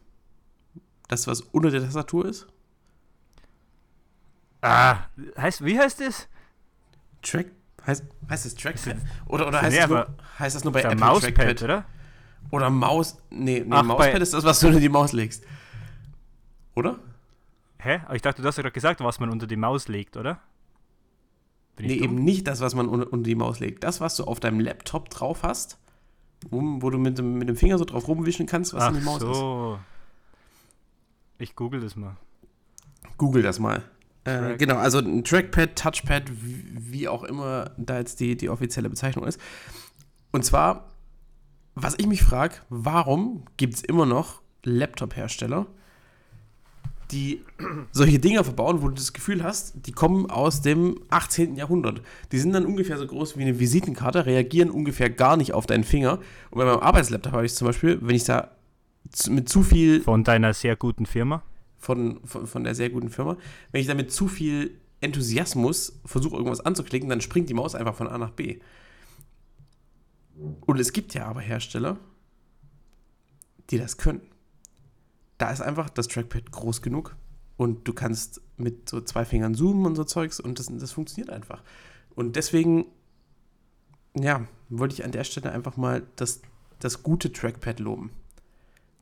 Das, was unter der Tastatur ist? Ah, heißt, wie heißt das? Track, heißt, heißt das Trackpad? Oder, oder heißt, Nee, das nur, heißt das nur bei Apple Mauspad, Trackpad? oder? Oder Maus, nee, nee Ach, Mauspad ist das, was du unter die Maus legst. Oder? Hä? Aber ich dachte, du hast ja gerade gesagt, was man unter die Maus legt, oder? Bin Nee, eben nicht das, was man unter, unter die Maus legt. Das, was du auf deinem Laptop drauf hast, um, wo du mit dem, mit dem Finger so drauf rumwischen kannst, was Ach in die Maus ist. so. Ich google das mal. Google das mal. Äh, genau, also ein Trackpad, Touchpad, wie, wie auch immer da jetzt die, die offizielle Bezeichnung ist. Und zwar, was ich mich frage, warum gibt es immer noch Laptop-Hersteller, die (clears throat) solche Dinger verbauen, wo du das Gefühl hast, die kommen aus dem 18. Jahrhundert. Die sind dann ungefähr so groß wie eine Visitenkarte, reagieren ungefähr gar nicht auf deinen Finger. Und bei meinem Arbeitslaptop habe ich zum Beispiel, wenn ich da mit zu viel Von deiner sehr guten Firma. Von, von, von der sehr guten Firma. Wenn ich damit zu viel Enthusiasmus versuche, irgendwas anzuklicken, dann springt die Maus einfach von A nach B. Und es gibt ja aber Hersteller, die das können. Da ist einfach das Trackpad groß genug und du kannst mit so zwei Fingern zoomen und so Zeugs und das, das funktioniert einfach. Und deswegen, ja, wollte ich an der Stelle einfach mal das, das gute Trackpad loben.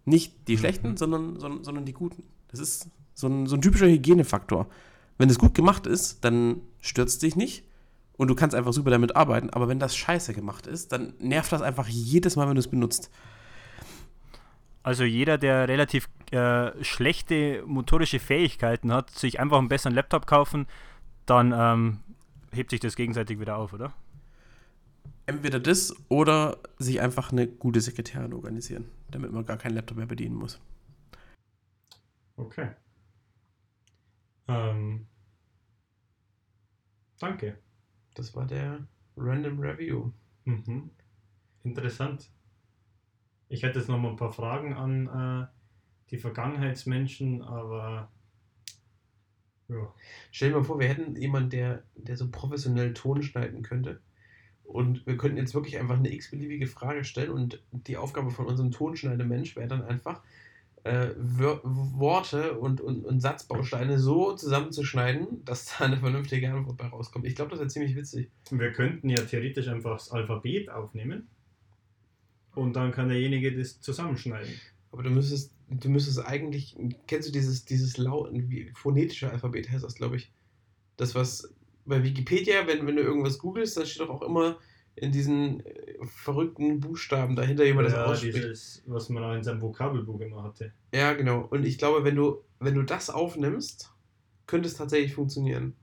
Nicht die schlechten, sondern, sondern, sondern die guten. Das ist so ein, so ein typischer Hygienefaktor. Wenn es gut gemacht ist, dann es dich nicht und du kannst einfach super damit arbeiten. Aber wenn das scheiße gemacht ist, dann nervt das einfach jedes Mal, wenn du es benutzt. Also jeder, der relativ äh, schlechte motorische Fähigkeiten hat, sich einfach einen besseren Laptop kaufen, dann ähm, hebt sich das gegenseitig wieder auf, oder? Entweder das oder sich einfach eine gute Sekretärin organisieren, damit man gar keinen Laptop mehr bedienen muss. Okay. Ähm, danke. Das war der Random Review. Mhm. Interessant. Ich hätte jetzt noch mal ein paar Fragen an äh, die Vergangenheitsmenschen, aber ja. Stell dir mal vor, wir hätten jemanden, der, der so professionell Ton schneiden könnte. Und wir könnten jetzt wirklich einfach eine x-beliebige Frage stellen und die Aufgabe von unserem Tonschneidemensch wäre dann einfach, äh, Worte und, und, und Satzbausteine so zusammenzuschneiden, dass da eine vernünftige Antwort bei rauskommt. Ich glaube, das wäre ziemlich witzig. Wir könnten ja theoretisch einfach das Alphabet aufnehmen und dann kann derjenige das zusammenschneiden. Aber du müsstest, du müsstest eigentlich, kennst du dieses, dieses laut, wie phonetische Alphabet heißt das, glaube ich. Das, was bei Wikipedia, wenn, wenn du irgendwas googelst, dann steht doch auch immer in diesen äh, verrückten Buchstaben dahinter, wie man das ja, ausspricht. dieses, was man auch in seinem Vokabelbuch immer hatte. Ja, genau. Und ich glaube, wenn du, wenn du das aufnimmst, könnte es tatsächlich funktionieren.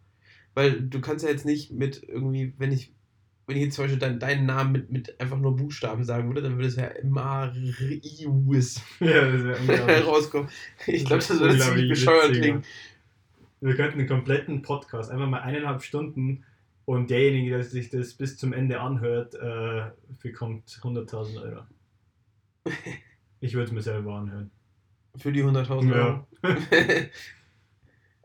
Weil du kannst ja jetzt nicht mit irgendwie, wenn ich wenn ich jetzt zum Beispiel dein, deinen Namen mit, mit einfach nur Buchstaben sagen würde, dann würde es ja Marius (laughs) Ja, (laughs) rauskommen. Ich glaube, das würde ziemlich bescheuert klingen. Wir könnten einen kompletten Podcast, einfach mal eineinhalb Stunden und derjenige, der sich das bis zum Ende anhört, äh, bekommt 100.000 Euro. (laughs) Ich würde es mir selber anhören. Für die 100.000 Ja. Euro. (laughs)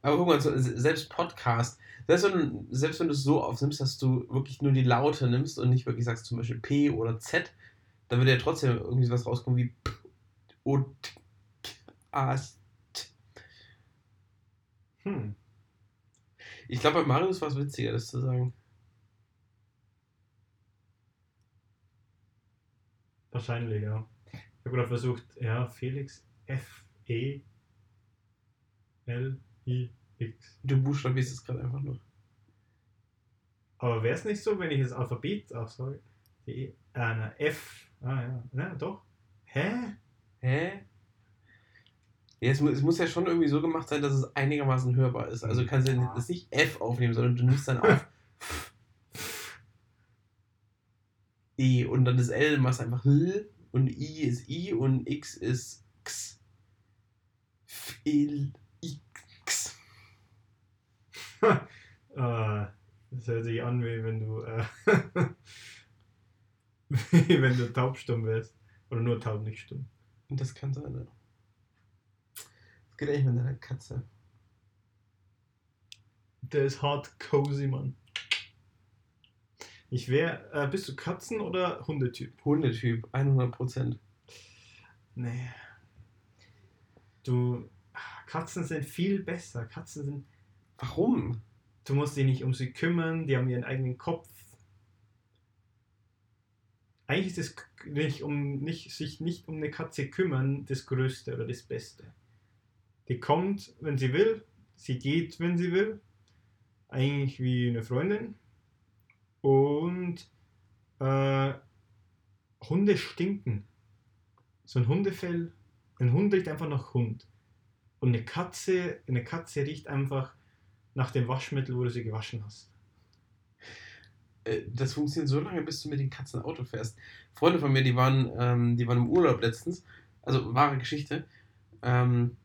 Aber guck mal, selbst Podcast, selbst wenn, du- selbst wenn du es so aufnimmst, dass du wirklich nur die Laute nimmst und nicht wirklich sagst zum Beispiel P oder Z, dann würde ja trotzdem irgendwie was rauskommen wie P und A. T. Hm. Ich glaube, bei Marius war es witziger, das zu sagen. Wahrscheinlich, ja. Ich habe gerade versucht, ja, Felix F E L I X. Du buchstabierst es gerade einfach nur. Aber wäre es nicht so, wenn ich das Alphabet aufsage? Die E, äh, na, F. Ah ja, ja, doch. Hä? Hä? Ja, es, es muss ja schon irgendwie so gemacht sein, dass es einigermaßen hörbar ist. Also kannst du ja das nicht F aufnehmen, sondern du nimmst dann (laughs) auf E und dann das L machst einfach L und I ist I und X ist X. F, L, X. Äh, (laughs) das hört sich an, wie wenn du, äh, (laughs) wie wenn du taubstumm wärst. Oder nur taub, nicht stumm. Und das kann sein, ja. Geht eigentlich mit deiner Katze. Der ist hart cozy, Mann. Ich wäre, äh, bist du Katzen- oder Hundetyp? Hundetyp, 100%. Nee. Du, Katzen sind viel besser. Katzen sind, Warum? du musst dich nicht um sie kümmern, die haben ihren eigenen Kopf. Eigentlich ist es nicht um nicht, sich nicht um eine Katze kümmern das Größte oder das Beste. Die kommt, wenn sie will, sie geht, wenn sie will. Eigentlich wie eine Freundin. Und äh, Hunde stinken. So ein Hundefell, ein Hund riecht einfach nach Hund. Und eine Katze, eine Katze riecht einfach nach dem Waschmittel, wo du sie gewaschen hast. Äh, das funktioniert so lange, bis du mit den Katzen Auto fährst. Freunde von mir, die waren, ähm, die waren im Urlaub letztens, also wahre Geschichte. Ähm,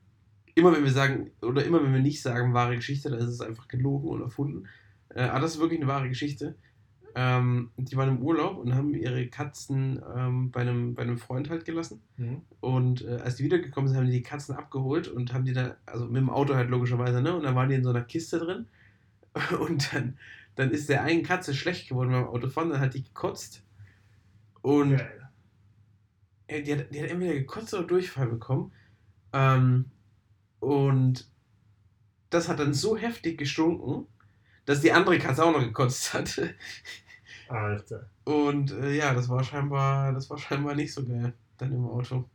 immer wenn wir sagen, oder immer wenn wir nicht sagen wahre Geschichte, dann ist es einfach gelogen und erfunden. Äh, aber das ist wirklich eine wahre Geschichte. Ähm, die waren im Urlaub und haben ihre Katzen ähm, bei, einem, bei einem Freund halt gelassen. Und äh, als die wiedergekommen sind, haben die die Katzen abgeholt und haben die da, also mit dem Auto halt logischerweise, ne? Und dann waren die in so einer Kiste drin. (laughs) Und dann, dann ist der einen Katze schlecht geworden beim Autofahren, dann hat die gekotzt. Und äh, die, hat, die hat entweder gekotzt oder Durchfall bekommen. Ähm, und das hat dann so heftig gestunken, dass die andere Katze auch noch gekotzt hat. Alter. Und äh, ja, das war scheinbar, das war scheinbar nicht so geil dann im Auto.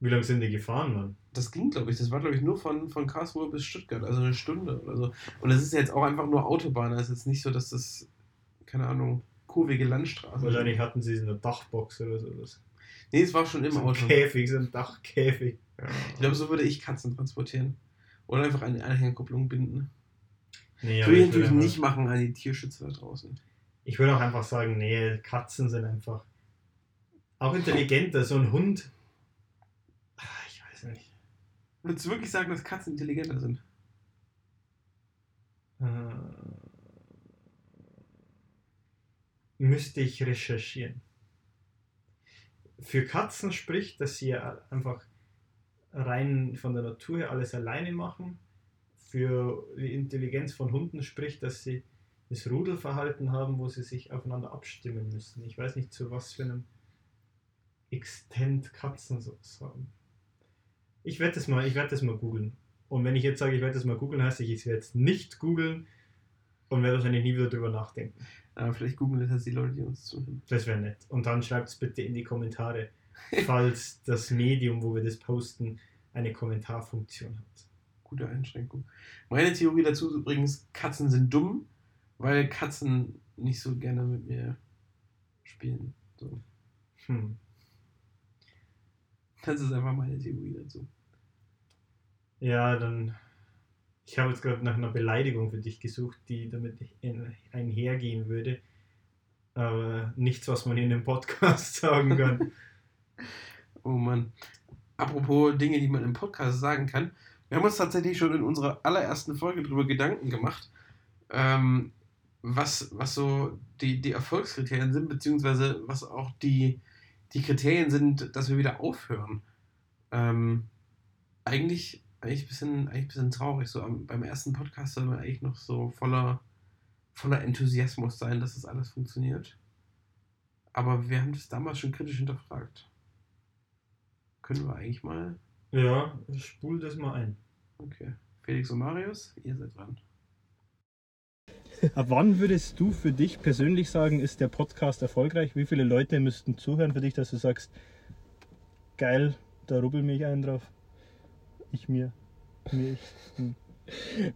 Wie lange sind die gefahren, Mann? Das ging, glaube ich. Das war, glaube ich, nur von, von Karlsruhe bis Stuttgart, also eine Stunde oder so. Und das ist ja jetzt auch einfach nur Autobahn. Es ist jetzt nicht so, dass das, keine Ahnung, kurvige Landstraße Wahrscheinlich hatten sie so eine Dachbox oder sowas. Nee, es war schon im so ein Auto. Käfig, so ein Dachkäfig. Ich glaube, so würde ich Katzen transportieren. Oder einfach eine Anhängerkupplung binden. nee, würde ich natürlich nicht machen an die Tierschützer da draußen. Ich würde auch einfach sagen, nee, Katzen sind einfach auch intelligenter. So ein Hund. Ah, Ich weiß nicht. Würdest du wirklich sagen, dass Katzen intelligenter sind? Äh, müsste ich recherchieren. Für Katzen spricht, dass sie einfach rein von der Natur her alles alleine machen. Für die Intelligenz von Hunden spricht, dass sie das Rudelverhalten haben, wo sie sich aufeinander abstimmen müssen. Ich weiß nicht, zu was für einem Extent Katzen so haben. Ich werde das mal, ich mal googeln. Und wenn ich jetzt sage, ich werde das mal googeln, heißt ich, ich werde es nicht googeln und werde wahrscheinlich nie wieder drüber nachdenken. Aber vielleicht googeln das jetzt die Leute, die uns zuhören. Das wäre nett. Und dann schreibt es bitte in die Kommentare, falls (laughs) das Medium, wo wir das posten, eine Kommentarfunktion hat. Gute Einschränkung. Meine Theorie dazu ist übrigens, Katzen sind dumm, weil Katzen nicht so gerne mit mir spielen. So. Hm. Das ist einfach meine Theorie dazu. Ja, dann Ich habe jetzt gerade nach einer Beleidigung für dich gesucht, die damit ein- einhergehen würde. Aber nichts, was man in einem Podcast (laughs) sagen kann. (laughs) Oh Mann. Apropos Dinge, die man im Podcast sagen kann. Wir haben uns tatsächlich schon in unserer allerersten Folge darüber Gedanken gemacht, ähm, was, was so die, die Erfolgskriterien sind, beziehungsweise was auch die, die Kriterien sind, dass wir wieder aufhören. Ähm, eigentlich, eigentlich, ein bisschen, eigentlich ein bisschen traurig. So am, beim ersten Podcast soll man eigentlich noch so voller, voller Enthusiasmus sein, dass das alles funktioniert. Aber wir haben das damals schon kritisch hinterfragt. Können wir eigentlich mal. Ja, spul das mal ein. Okay. Felix und Marius, ihr seid dran. Ab wann würdest du für dich persönlich sagen, ist der Podcast erfolgreich? Wie viele Leute müssten zuhören für dich, dass du sagst, geil, da rubbel mich einen drauf? Ich mir. Mir ich. Hm.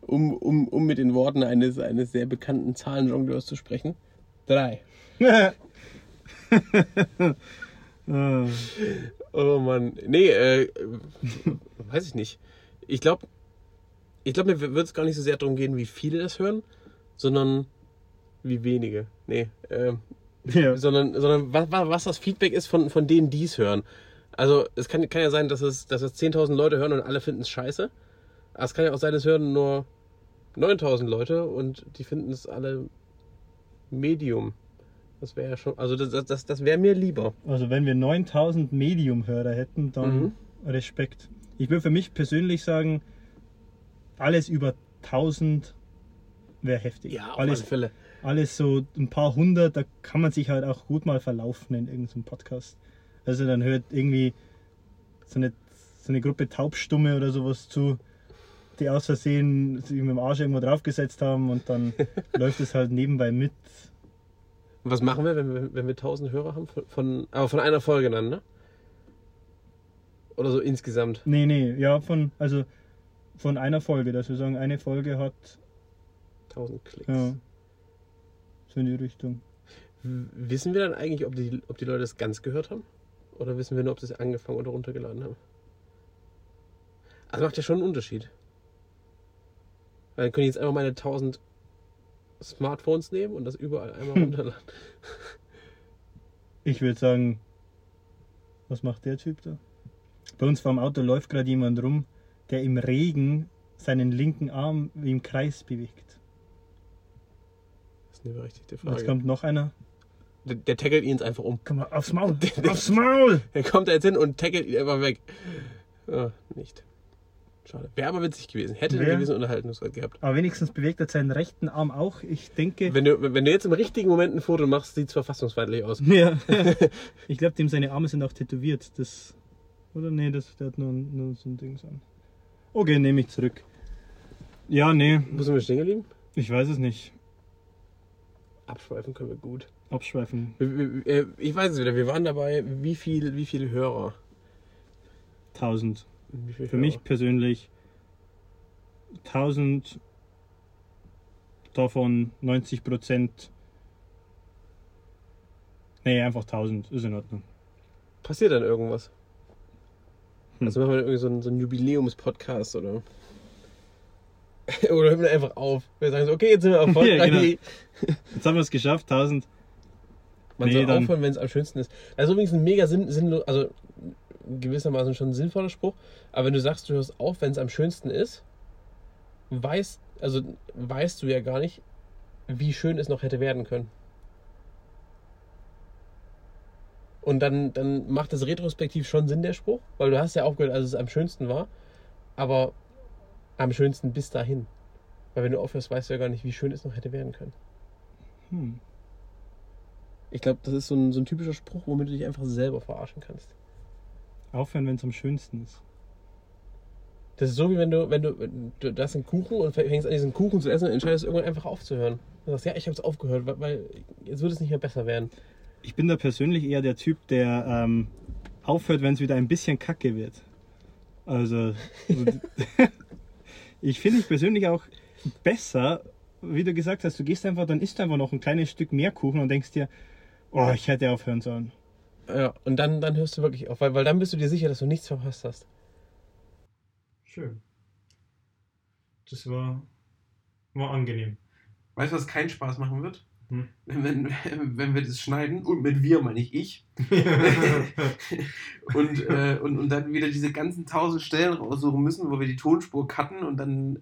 Um, um, um mit den Worten eines, eines sehr bekannten Zahlenjongleurs zu sprechen. Drei. (laughs) Oh Mann. Nee, äh, (laughs) weiß ich nicht. Ich glaube, ich glaube, mir wird es gar nicht so sehr darum gehen, wie viele das hören, sondern wie wenige. Nee, ähm, ja. sondern, sondern was, was was das Feedback ist von, von denen, die es hören. Also es kann, kann ja sein, dass es, dass es 10.000 Leute hören und alle finden es scheiße. Aber es kann ja auch sein, es hören nur 9.000 Leute und die finden es alle Medium. Das wäre ja schon, also das, das, das wäre mir lieber. Also wenn wir 9000 Medium-Hörer hätten, dann Mhm. Respekt. Ich würde für mich persönlich sagen, alles über 1000 wäre heftig. Ja, auf alles, alle Fälle. alles so ein paar hundert, da kann man sich halt auch gut mal verlaufen in irgendeinem Podcast. Also dann hört irgendwie so eine, so eine Gruppe Taubstumme oder sowas zu, die aus Versehen sich mit dem Arsch irgendwo draufgesetzt haben und dann (laughs) läuft es halt nebenbei mit. Und was machen wir, wenn wir, wenn wir 1000 Hörer haben? Von, von, aber von einer Folge dann, ne? Oder so insgesamt. Nee, nee, ja, von, also von einer Folge, dass wir sagen, eine Folge hat 1000 Klicks. Ja. So in die Richtung. Wissen wir dann eigentlich, ob die, ob die Leute es ganz gehört haben? Oder wissen wir nur, ob sie es angefangen oder runtergeladen haben? Also macht ja schon einen Unterschied. Weil dann können die jetzt einfach meine 1000 Smartphones nehmen und das überall einmal runterladen. Ich würde sagen, was macht der Typ da? Bei uns vor dem Auto läuft gerade jemand rum, der im Regen seinen linken Arm wie im Kreis bewegt. Das ist eine berechtigte Jetzt Frage. kommt noch einer. Der, der tackelt ihn jetzt einfach um. Komm mal, aufs Maul! (laughs) aufs Maul! Dann kommt er jetzt hin und tackelt ihn einfach weg. Ah, nicht. Schade. Wäre aber witzig gewesen. Hätte Wär- gewissen Unterhaltungswert gehabt. Aber wenigstens bewegt er seinen rechten Arm auch. Ich denke. Wenn du, wenn du jetzt im richtigen Moment ein Foto machst, sieht es verfassungsfeindlich aus. Ja. (laughs) ich glaube, dem seine Arme sind auch tätowiert. Das. Oder nee, das, der hat nur, nur so ein Ding an. Okay, nehme ich zurück. Ja, nee, Wo sind wir stehen geblieben? ich weiß es nicht. Abschweifen können wir gut. Abschweifen. Äh, Ich weiß es wieder, wir waren dabei, wie viel, wie viele Hörer? 1000. Wie viele Für Hörer? mich persönlich 1000 davon 90 Prozent. Nee, einfach 1000. Ist in Ordnung. Passiert dann irgendwas? Hm. Also machen wir irgendwie so einen, so einen Jubiläums-Podcast oder. (laughs) oder hören wir einfach auf. Wir sagen so, okay, jetzt sind wir (laughs) erfolgreich. Ja, genau. Jetzt haben wir es geschafft, 1000. Man Nee, soll dann- aufhören, wenn es am schönsten ist. Das ist übrigens ein mega sinn, sinnlos, also gewissermaßen schon ein sinnvoller Spruch. Aber wenn du sagst, du hörst auf, wenn es am schönsten ist, weißt, also weißt du ja gar nicht, wie schön es noch hätte werden können. Und dann, dann macht es retrospektiv schon Sinn, der Spruch, weil du hast ja aufgehört, als es am schönsten war, aber am schönsten bis dahin. Weil wenn du aufhörst, weißt du ja gar nicht, wie schön es noch hätte werden können. Hm. Ich glaube, das ist so ein, so ein typischer Spruch, womit du dich einfach selber verarschen kannst. Aufhören, wenn es am schönsten ist. Das ist so, wie wenn du, wenn du, du, du hast einen Kuchen und fängst an, diesen Kuchen zu essen und entscheidest irgendwann einfach aufzuhören. Du sagst, ja, ich habe es aufgehört, weil, weil jetzt wird es nicht mehr besser werden. Ich bin da persönlich eher der Typ, der ähm, aufhört, wenn es wieder ein bisschen kacke wird. Also, (laughs) ich finde ich persönlich auch besser, wie du gesagt hast, du gehst einfach, dann isst du einfach noch ein kleines Stück mehr Kuchen und denkst dir, oh, ich hätte aufhören sollen. Ja, und dann, dann hörst du wirklich auf, weil, weil dann bist du dir sicher, dass du nichts verpasst hast. Schön. Das war, war angenehm. Weißt du, was keinen Spaß machen wird? Hm. Wenn, wenn, wenn wir das schneiden, und mit wir meine ich ich, (laughs) und, äh, und, und dann wieder diese ganzen tausend Stellen raussuchen müssen, wo wir die Tonspur cutten und dann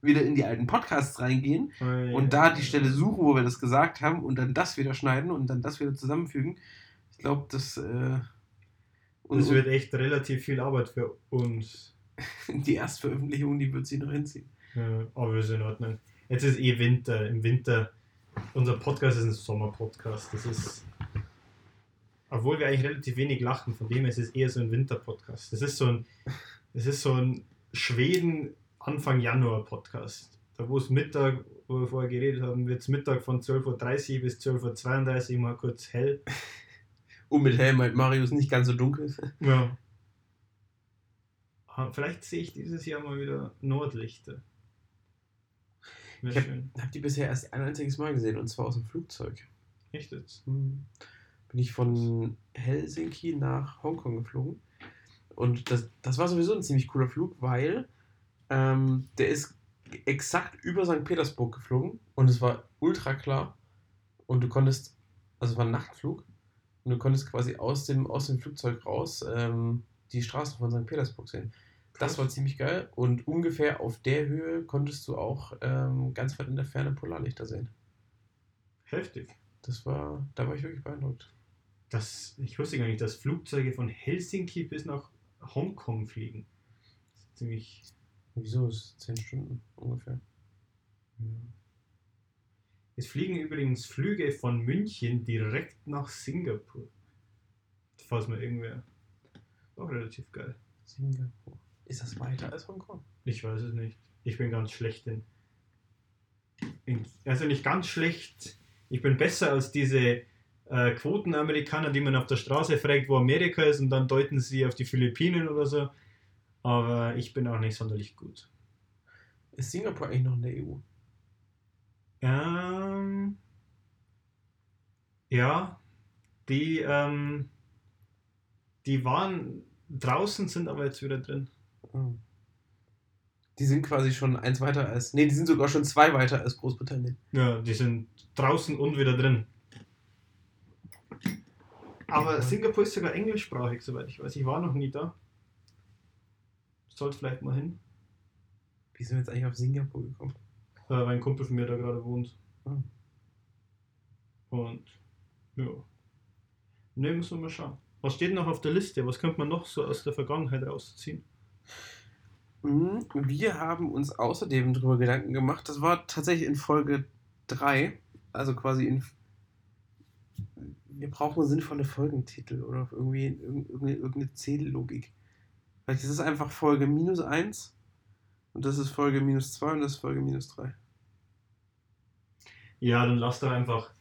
wieder in die alten Podcasts reingehen und da die Stelle suchen, wo wir das gesagt haben und dann das wieder schneiden und dann das wieder zusammenfügen. Ich glaube, das, äh, Das wird echt relativ viel Arbeit für uns. (laughs) die Erstveröffentlichung, die wird sie noch hinziehen. Ja, aber wir sind in Ordnung. Jetzt ist eh Winter. Im Winter, unser Podcast ist ein Sommerpodcast. Das ist, obwohl wir eigentlich relativ wenig lachen, von dem her ist es eher so ein Winterpodcast. Das ist so ein, das ist so ein Schweden Anfang Januar Podcast. Da wo es Mittag, wo wir vorher geredet haben, wird es Mittag von 12.30 Uhr bis 12.32 Uhr mal kurz hell. (laughs) Und mit Helm meint Marius nicht ganz so dunkel. Ja. Ah, Vielleicht sehe ich dieses Jahr mal wieder Nordlichter. Wäre Ich hab-. Habe die bisher erst ein einziges Mal gesehen und zwar aus dem Flugzeug. Echt jetzt? Hm. Bin ich von Helsinki nach Hongkong geflogen. Und das, das war sowieso ein ziemlich cooler Flug, weil ähm, der ist exakt über St. Petersburg geflogen und es war ultra klar. Und du konntest, also es war ein Nachtflug, und du konntest quasi aus dem, aus dem Flugzeug raus ähm, die Straßen von St. Petersburg sehen. Das war ziemlich geil und ungefähr auf der Höhe konntest du auch ähm, ganz weit in der Ferne Polarlichter sehen. Heftig. Das war, da war ich wirklich beeindruckt. Das, ich wusste gar nicht, dass Flugzeuge von Helsinki bis nach Hongkong fliegen. Das ist ziemlich. Wieso? Es ist 10 Stunden ungefähr. Es fliegen übrigens Flüge von München direkt nach Singapur. Falls mal irgendwer. Auch relativ geil. Singapur. Ist das weiter als Hongkong? Ich weiß es nicht. Ich bin ganz schlecht in. in also nicht ganz schlecht. Ich bin besser als diese äh, Quotenamerikaner, die man auf der Straße fragt, wo Amerika ist, und dann deuten sie auf die Philippinen oder so. Aber ich bin auch nicht sonderlich gut. Ist Singapur eigentlich noch in der EU? Ähm, ja, die, ähm, die waren draußen, sind aber jetzt wieder drin. Hm. Die sind quasi schon eins weiter als. Nee, die sind sogar schon zwei weiter als Großbritannien. Ja, die sind draußen und wieder drin. Aber Singapur ist sogar englischsprachig, soweit ich weiß. Ich war noch nie da. Sollte vielleicht mal hin, Wie sind wir jetzt eigentlich auf Singapur gekommen? äh, weil ein Kumpel von mir da gerade wohnt. Hm. Und ja. Ne, müssen wir mal schauen. Was steht noch auf der Liste? Was könnte man noch so aus der Vergangenheit rausziehen? Mhm, Wir haben uns außerdem darüber Gedanken gemacht, das war tatsächlich in Folge 3, also quasi in. Wir brauchen sinnvolle Folgentitel oder irgendwie irg- irgendeine, irgendeine Zähllogik. Vielleicht ist es einfach Folge minus 1 und das ist Folge minus 2 und das ist Folge minus 3. Ja, dann lass doch einfach.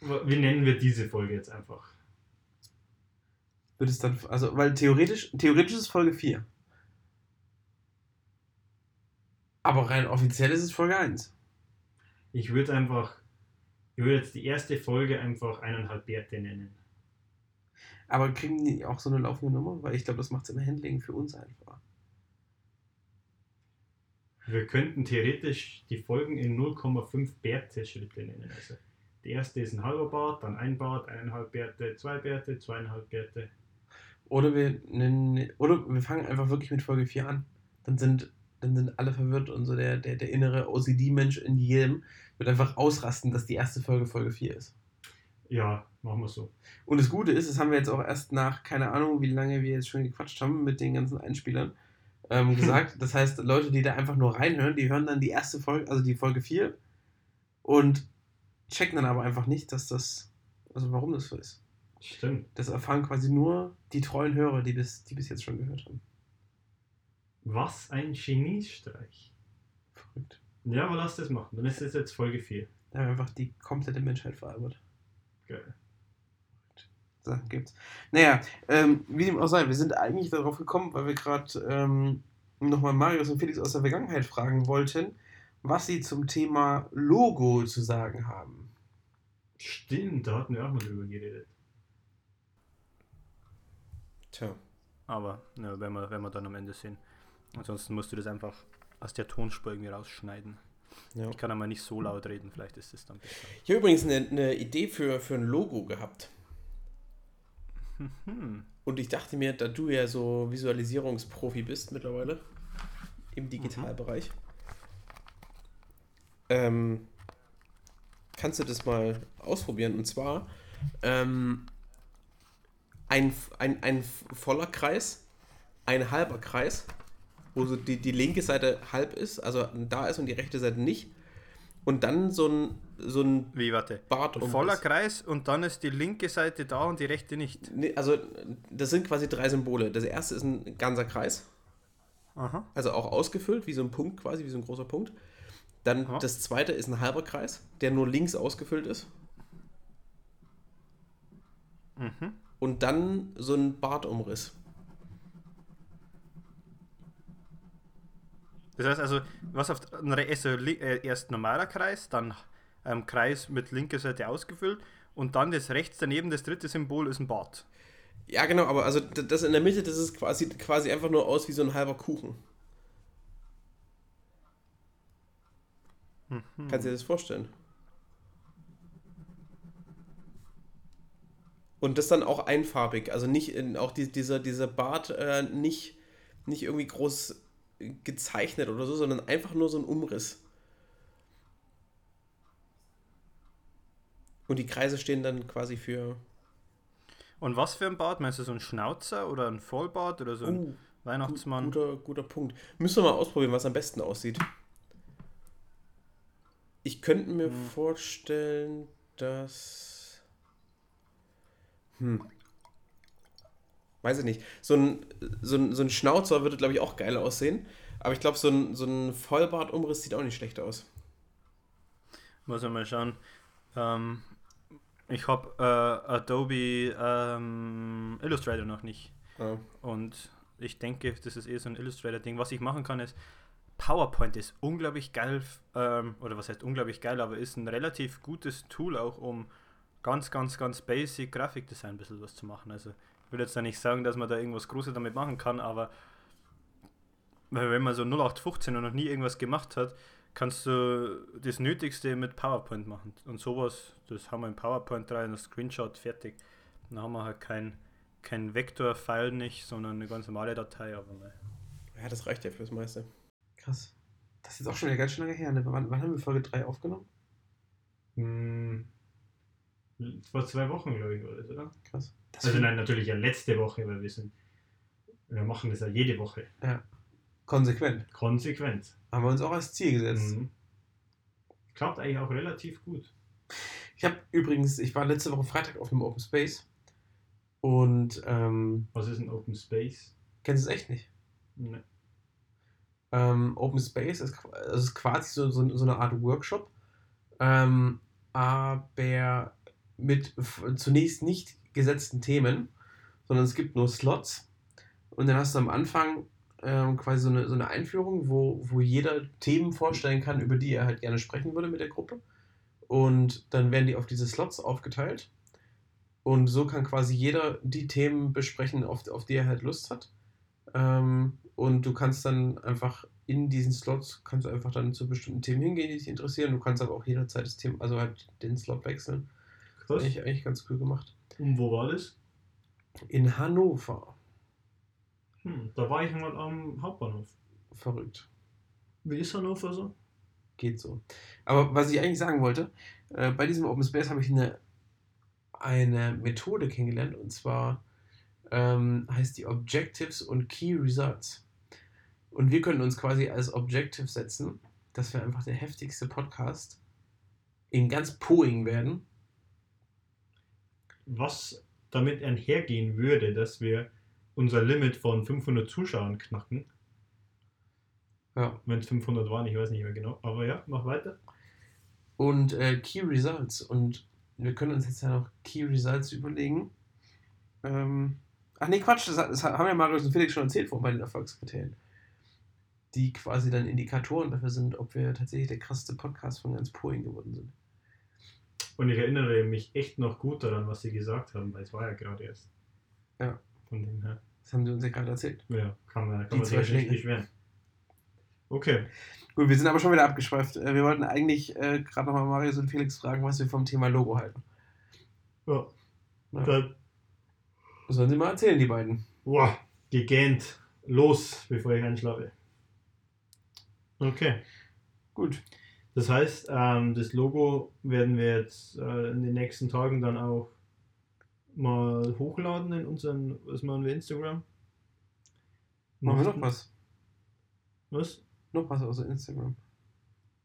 Wie nennen wir diese Folge jetzt einfach? Wird es dann, also, weil theoretisch, theoretisch ist es Folge 4. Aber rein offiziell ist es Folge 1. Ich würde einfach. Ich würde jetzt die erste Folge einfach eineinhalb Werte nennen. Aber kriegen die auch so eine laufende Nummer? Weil ich glaube, das macht es im Handling für uns einfacher. Wir könnten theoretisch die Folgen in 0,5 Bärte-Schritte nennen. Also die erste ist ein halber Bart, dann ein Bart, eineinhalb Bärte, zwei Bärte, zweieinhalb Bärte. Oder wir nennen, oder wir fangen einfach wirklich mit Folge 4 an. Dann sind, dann sind alle verwirrt und so der, der, der innere OCD-Mensch in jedem wird einfach ausrasten, dass die erste Folge Folge 4 ist. Ja, machen wir so. Und das Gute ist, das haben wir jetzt auch erst nach, keine Ahnung, wie lange wir jetzt schon gequatscht haben mit den ganzen Einspielern, ähm, (laughs) gesagt. Das heißt, Leute, die da einfach nur reinhören, die hören dann die erste Folge, also die Folge 4 und checken dann aber einfach nicht, dass das, also warum das so ist. Stimmt. Das erfahren quasi nur die treuen Hörer, die bis, die bis jetzt schon gehört haben. Was ein Geniestreich. Verrückt. Ja, aber lass das machen. Dann ist es jetzt Folge 4. Da haben wir einfach die komplette Menschheit veralbert. Geil. Sachen gibt's. Naja, ähm, wie dem auch sei, wir sind eigentlich darauf gekommen, weil wir gerade ähm, nochmal Marius und Felix aus der Vergangenheit fragen wollten, was sie zum Thema Logo zu sagen haben. Stimmt, da hatten wir auch mal drüber geredet. Tja. Aber ja, wenn, wir, wenn wir dann am Ende sehen. Ansonsten musst du das einfach aus der Tonspur irgendwie rausschneiden. Ja. Ich kann aber nicht so laut reden, vielleicht ist es dann besser. Ich habe übrigens eine, eine Idee für, für ein Logo gehabt. Hm. Und ich dachte mir, da du ja so Visualisierungsprofi bist mittlerweile im Digitalbereich, ähm, kannst du das mal ausprobieren. Und zwar ähm, ein, ein, ein voller Kreis, ein halber Kreis, wo so die, die linke Seite halb ist, also da ist und die rechte Seite nicht. Und dann so ein, so ein Wie, warte. Bart Ein voller Kreis und dann ist die linke Seite da und die rechte nicht. Nee, also das sind quasi drei Symbole. Das erste ist ein ganzer Kreis, Aha. also auch ausgefüllt, wie so ein Punkt quasi, wie so ein großer Punkt. Dann Aha. das zweite ist ein halber Kreis, der nur links ausgefüllt ist. Mhm. Und dann so ein Bartumriss. Das heißt also, was auf also, äh, erst normaler Kreis, dann ähm, Kreis mit linker Seite ausgefüllt und dann das rechts daneben, das dritte Symbol ist ein Bart. Ja, genau, aber also das in der Mitte, das ist quasi, quasi einfach nur aus wie so ein halber Kuchen. Kannst du dir das vorstellen? Und das dann auch einfarbig, also nicht in, auch die, dieser, dieser Bart äh, nicht, nicht irgendwie groß gezeichnet oder so, sondern einfach nur so ein Umriss. Und die Kreise stehen dann quasi für. Und was für ein Bart? Meinst du so ein Schnauzer oder ein Vollbart oder so ein Uh, Weihnachtsmann? Guter, guter Punkt. Müssen wir mal ausprobieren, was am besten aussieht. Ich könnte mir vorstellen, dass. Hm. Weiß ich nicht. So ein, so ein, so ein Schnauzer würde, glaube ich, auch geil aussehen. Aber ich glaube, so ein, so ein Vollbartumriss sieht auch nicht schlecht aus. Muss man mal schauen. Ähm, ich habe äh, Adobe ähm, Illustrator noch nicht. Ja. Und ich denke, das ist eher so ein Illustrator-Ding. Was ich machen kann, ist, PowerPoint ist unglaublich geil, ähm, oder was heißt unglaublich geil, aber ist ein relativ gutes Tool auch, um ganz, ganz, ganz basic Grafikdesign ein bisschen was zu machen. Also ich will jetzt da nicht sagen, dass man da irgendwas Großes damit machen kann, aber wenn man so 0815 und noch nie irgendwas gemacht hat, kannst du das Nötigste mit PowerPoint machen. Und sowas, das haben wir in PowerPoint rein, ein Screenshot, fertig. Dann haben wir halt kein, kein Vektor-File nicht, sondern eine ganz normale Datei. Aber mal. ja, das reicht ja fürs meiste. Krass. Das ist jetzt auch schon wieder ganz schön lange her. Ne? Wann, wann haben wir Folge 3 aufgenommen? Hm, vor zwei Wochen, glaube ich, war das, oder? Krass. Das Also nein, natürlich ja letzte Woche, weil wir sind. Wir machen das ja jede Woche. Konsequent. Konsequent. Haben wir uns auch als Ziel gesetzt. Mhm. Klappt eigentlich auch relativ gut. Ich habe übrigens, ich war letzte Woche Freitag auf einem Open Space und ähm, Was ist ein Open Space? kennst du es echt nicht? Ne. Ähm, Open Space ist, also ist quasi so, so, so eine Art Workshop, ähm, aber mit zunächst nicht gesetzten Themen, sondern es gibt nur Slots und dann hast du am Anfang ähm, quasi so eine, so eine Einführung, wo, wo jeder Themen vorstellen kann, über die er halt gerne sprechen würde mit der Gruppe. Und dann werden die auf diese Slots aufgeteilt. Und so kann quasi jeder die Themen besprechen, auf, auf die er halt Lust hat. Ähm, und du kannst dann einfach in diesen Slots, kannst du einfach dann zu bestimmten Themen hingehen, die dich interessieren. Du kannst aber auch jederzeit das Thema, also halt den Slot wechseln. Krass. Eigentlich, eigentlich ganz cool gemacht. Und wo war das? In Hannover. Hm, da war ich mal am Hauptbahnhof. Verrückt. Wie ist Hannover so? Geht so. Aber was ich eigentlich sagen wollte, äh, bei diesem Open Space habe ich eine, eine Methode kennengelernt und zwar ähm, heißt die Objectives und Key Results. Und wir können uns quasi als Objective setzen, dass wir einfach der heftigste Podcast in ganz Poing werden. Was damit einhergehen würde, dass wir unser Limit von 500 Zuschauern knacken. Ja. Wenn es 500 waren, ich weiß nicht mehr genau. Aber ja, mach weiter. Und äh, Key Results. Und wir können uns jetzt ja noch Key Results überlegen. Ähm, ach nee, Quatsch, das, das haben ja Marius und Felix schon erzählt vorhin bei den Erfolgskriterien. Die quasi dann Indikatoren dafür sind, ob wir tatsächlich der krasseste Podcast von ganz Polen geworden sind. Und ich erinnere mich echt noch gut daran, was sie gesagt haben, weil es war ja gerade erst. Ja. Von dem her. Das haben sie uns ja gerade erzählt. Ja, kann man, Die kann man zwei sich nicht beschweren. Okay. Gut, wir sind aber schon wieder abgeschweift. Äh, Wir wollten eigentlich äh, gerade nochmal Marius und Felix fragen, was wir vom Thema Logo halten. Ja. Ja. Dann, Sollen sie mal erzählen, die beiden. boah, gegähnt. Los, bevor ich einschlafe. Okay. Gut. Das heißt, ähm, das Logo werden wir jetzt äh, in den nächsten Tagen dann auch mal hochladen in unseren, was machen wir, Instagram? Machen wir noch was? Was? Noch was außer Instagram.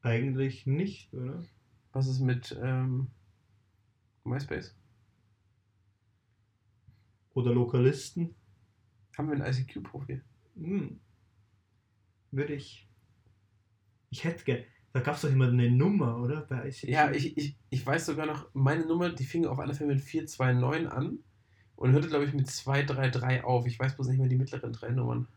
Eigentlich nicht, oder? Was ist mit ähm, MySpace? Oder Lokalisten? Haben wir ein ICQ-Profil? Hm. Würde ich. Ich hätte gern. Da gab es doch immer eine Nummer, oder? Bei ICQ. Ja, ich, ich, ich weiß sogar noch, meine Nummer, die fing auf alle Fälle mit 429 an und hörte, glaube ich, mit 233 auf. Ich weiß bloß nicht mehr die mittleren drei Nummern.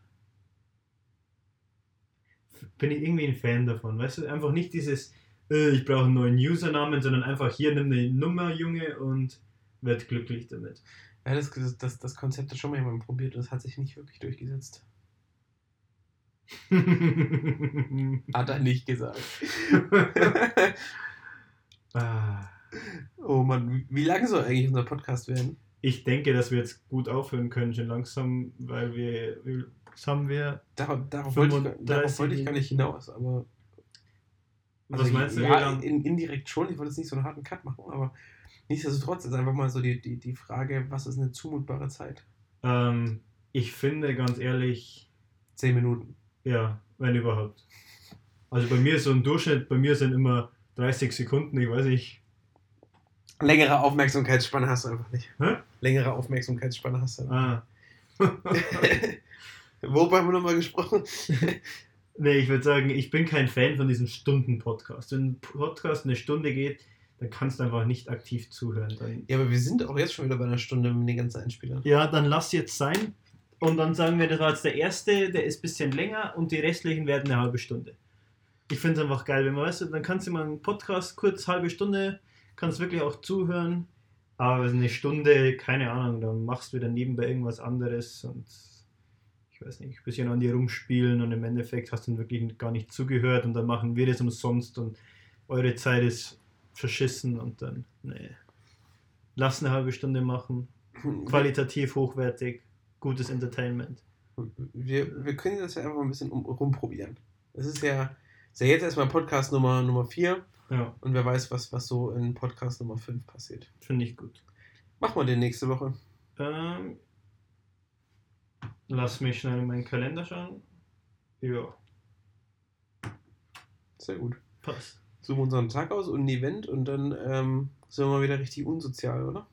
Bin ich irgendwie ein Fan davon. Weißt du, einfach nicht dieses, äh, ich brauche einen neuen Usernamen, sondern einfach hier nimm eine Nummer, Junge, und werd glücklich damit. Ja, das, das, das Konzept hat schon mal jemand probiert und es hat sich nicht wirklich durchgesetzt. (laughs) Hat er nicht gesagt. (laughs) ah. oh Mann, wie, lange soll eigentlich unser Podcast werden? Ich denke, dass wir jetzt gut aufhören können, schon langsam, weil wir, was haben wir? Darauf, darauf, wollte, ich, gar- 35 darauf wollte ich gar nicht hinaus, aber. Was also, meinst du, Ja, in, indirekt schon. Ich wollte jetzt nicht so einen harten Cut machen, aber nichtsdestotrotz ist einfach mal so die, die, die Frage, was ist eine zumutbare Zeit? Ähm, ich finde, ganz ehrlich, Zehn Minuten. Ja, wenn überhaupt. Also bei mir ist so ein Durchschnitt, bei mir sind immer 30 Sekunden, ich weiß nicht. Längere Aufmerksamkeitsspanne hast du einfach nicht. Hä? Längere Aufmerksamkeitsspanne hast du nicht. Ah. (laughs) Worüber haben wir nochmal gesprochen? (laughs) Nee, ich würde sagen, ich bin kein Fan von diesem Stunden-Podcast. Wenn ein Podcast eine Stunde geht, dann kannst du einfach nicht aktiv zuhören. Dann, Ja, aber wir sind auch jetzt schon wieder bei einer Stunde mit den ganzen Einspielern. ja, dann lass jetzt sein. Und dann sagen wir, das war jetzt der erste, der ist ein bisschen länger und die restlichen werden eine halbe Stunde. Ich finde es einfach geil, wenn man weißt, du, dann kannst du mal einen Podcast kurz, halbe Stunde, kannst wirklich auch zuhören. Aber eine Stunde, keine Ahnung, dann machst du wieder nebenbei irgendwas anderes und ich weiß nicht, ein bisschen an dir rumspielen und im Endeffekt hast du dann wirklich gar nicht zugehört und dann machen wir das umsonst und eure Zeit ist verschissen und dann, nee. Lass eine halbe Stunde machen, (laughs) qualitativ hochwertig, gutes Entertainment. Wir, wir können das ja einfach ein bisschen um, rumprobieren. Es ist ja, ist ja jetzt erstmal Podcast Nummer, Nummer 4 Ja, und wer weiß, was, was so in Podcast Nummer 5 passiert. finde ich gut. Machen wir den nächste Woche. Ähm, lass mich schnell in meinen Kalender schauen. Ja, Sehr gut. passt. Suchen wir unseren Tag aus und ein Event und dann ähm, sind wir mal wieder richtig unsozial, oder?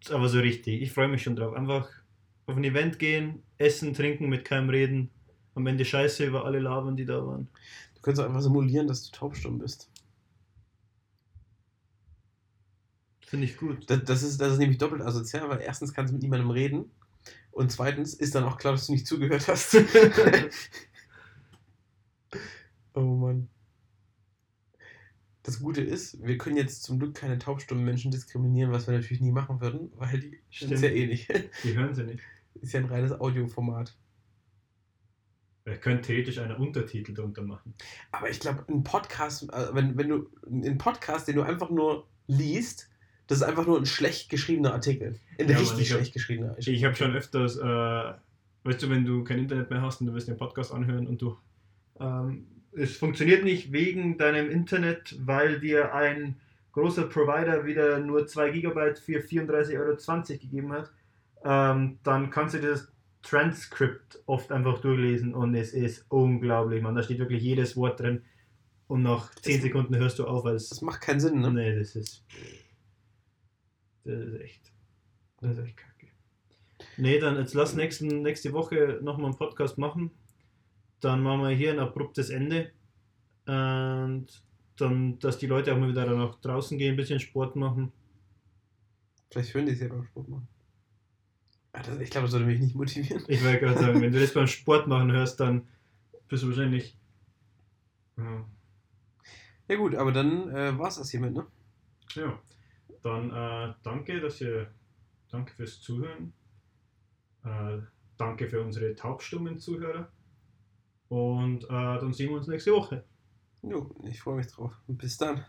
Ist aber so richtig. Ich freue mich schon drauf. Einfach auf ein Event gehen, essen, trinken, mit keinem reden. Am Ende Scheiße über alle labern, die da waren. Du kannst auch einfach simulieren, dass du taubstumm bist. Finde ich gut. Das, das, ist, das ist nämlich doppelt asozial, weil erstens kannst du mit niemandem reden und zweitens ist dann auch klar, dass du nicht zugehört hast. (laughs) oh Mann. Das Gute ist, wir können jetzt zum Glück keine taubstummen Menschen diskriminieren, was wir natürlich nie machen würden, weil die sind eh nicht. Die hören sie nicht. Ist ja ein reines Audioformat. Er könnte theoretisch einen Untertitel drunter machen. Aber ich glaube, ein Podcast, äh, wenn, wenn du einen Podcast, den du einfach nur liest, das ist einfach nur ein schlecht geschriebener Artikel. Ein Ja, Mann, richtig ich hab- schlecht geschriebener Artikel. Ich habe schon öfters, äh, weißt du, wenn du kein Internet mehr hast und du willst den Podcast anhören und du, ähm, es funktioniert nicht wegen deinem Internet, weil dir ein großer Provider wieder nur 2 GB für 34,20 Euro gegeben hat, ähm, dann kannst du das Transkript oft einfach durchlesen und es ist unglaublich, man. Da steht wirklich jedes Wort drin und nach 10 Das- Sekunden hörst du auf, weil es Das macht keinen Sinn, ne? Nee, das ist. Das ist echt. Das ist echt kacke. Nee, dann jetzt lass nächsten, nächste Woche nochmal einen Podcast machen. Dann machen wir hier ein abruptes Ende. Und dann, dass die Leute auch mal wieder nach draußen gehen, ein bisschen Sport machen. Vielleicht hören die beim Sport machen. Ah, Ich glaube, das würde mich nicht motivieren. Ich wollte gerade sagen, wenn du das beim Sport machen hörst, dann bist du wahrscheinlich. Ja. Ja gut, aber dann äh, war es das hiermit, ne? Ja, dann äh, danke, dass ihr, danke fürs Zuhören. Äh, danke für unsere taubstummen Zuhörer. Und äh, dann sehen wir uns nächste Woche. Jo, ich freue mich drauf. Bis dann.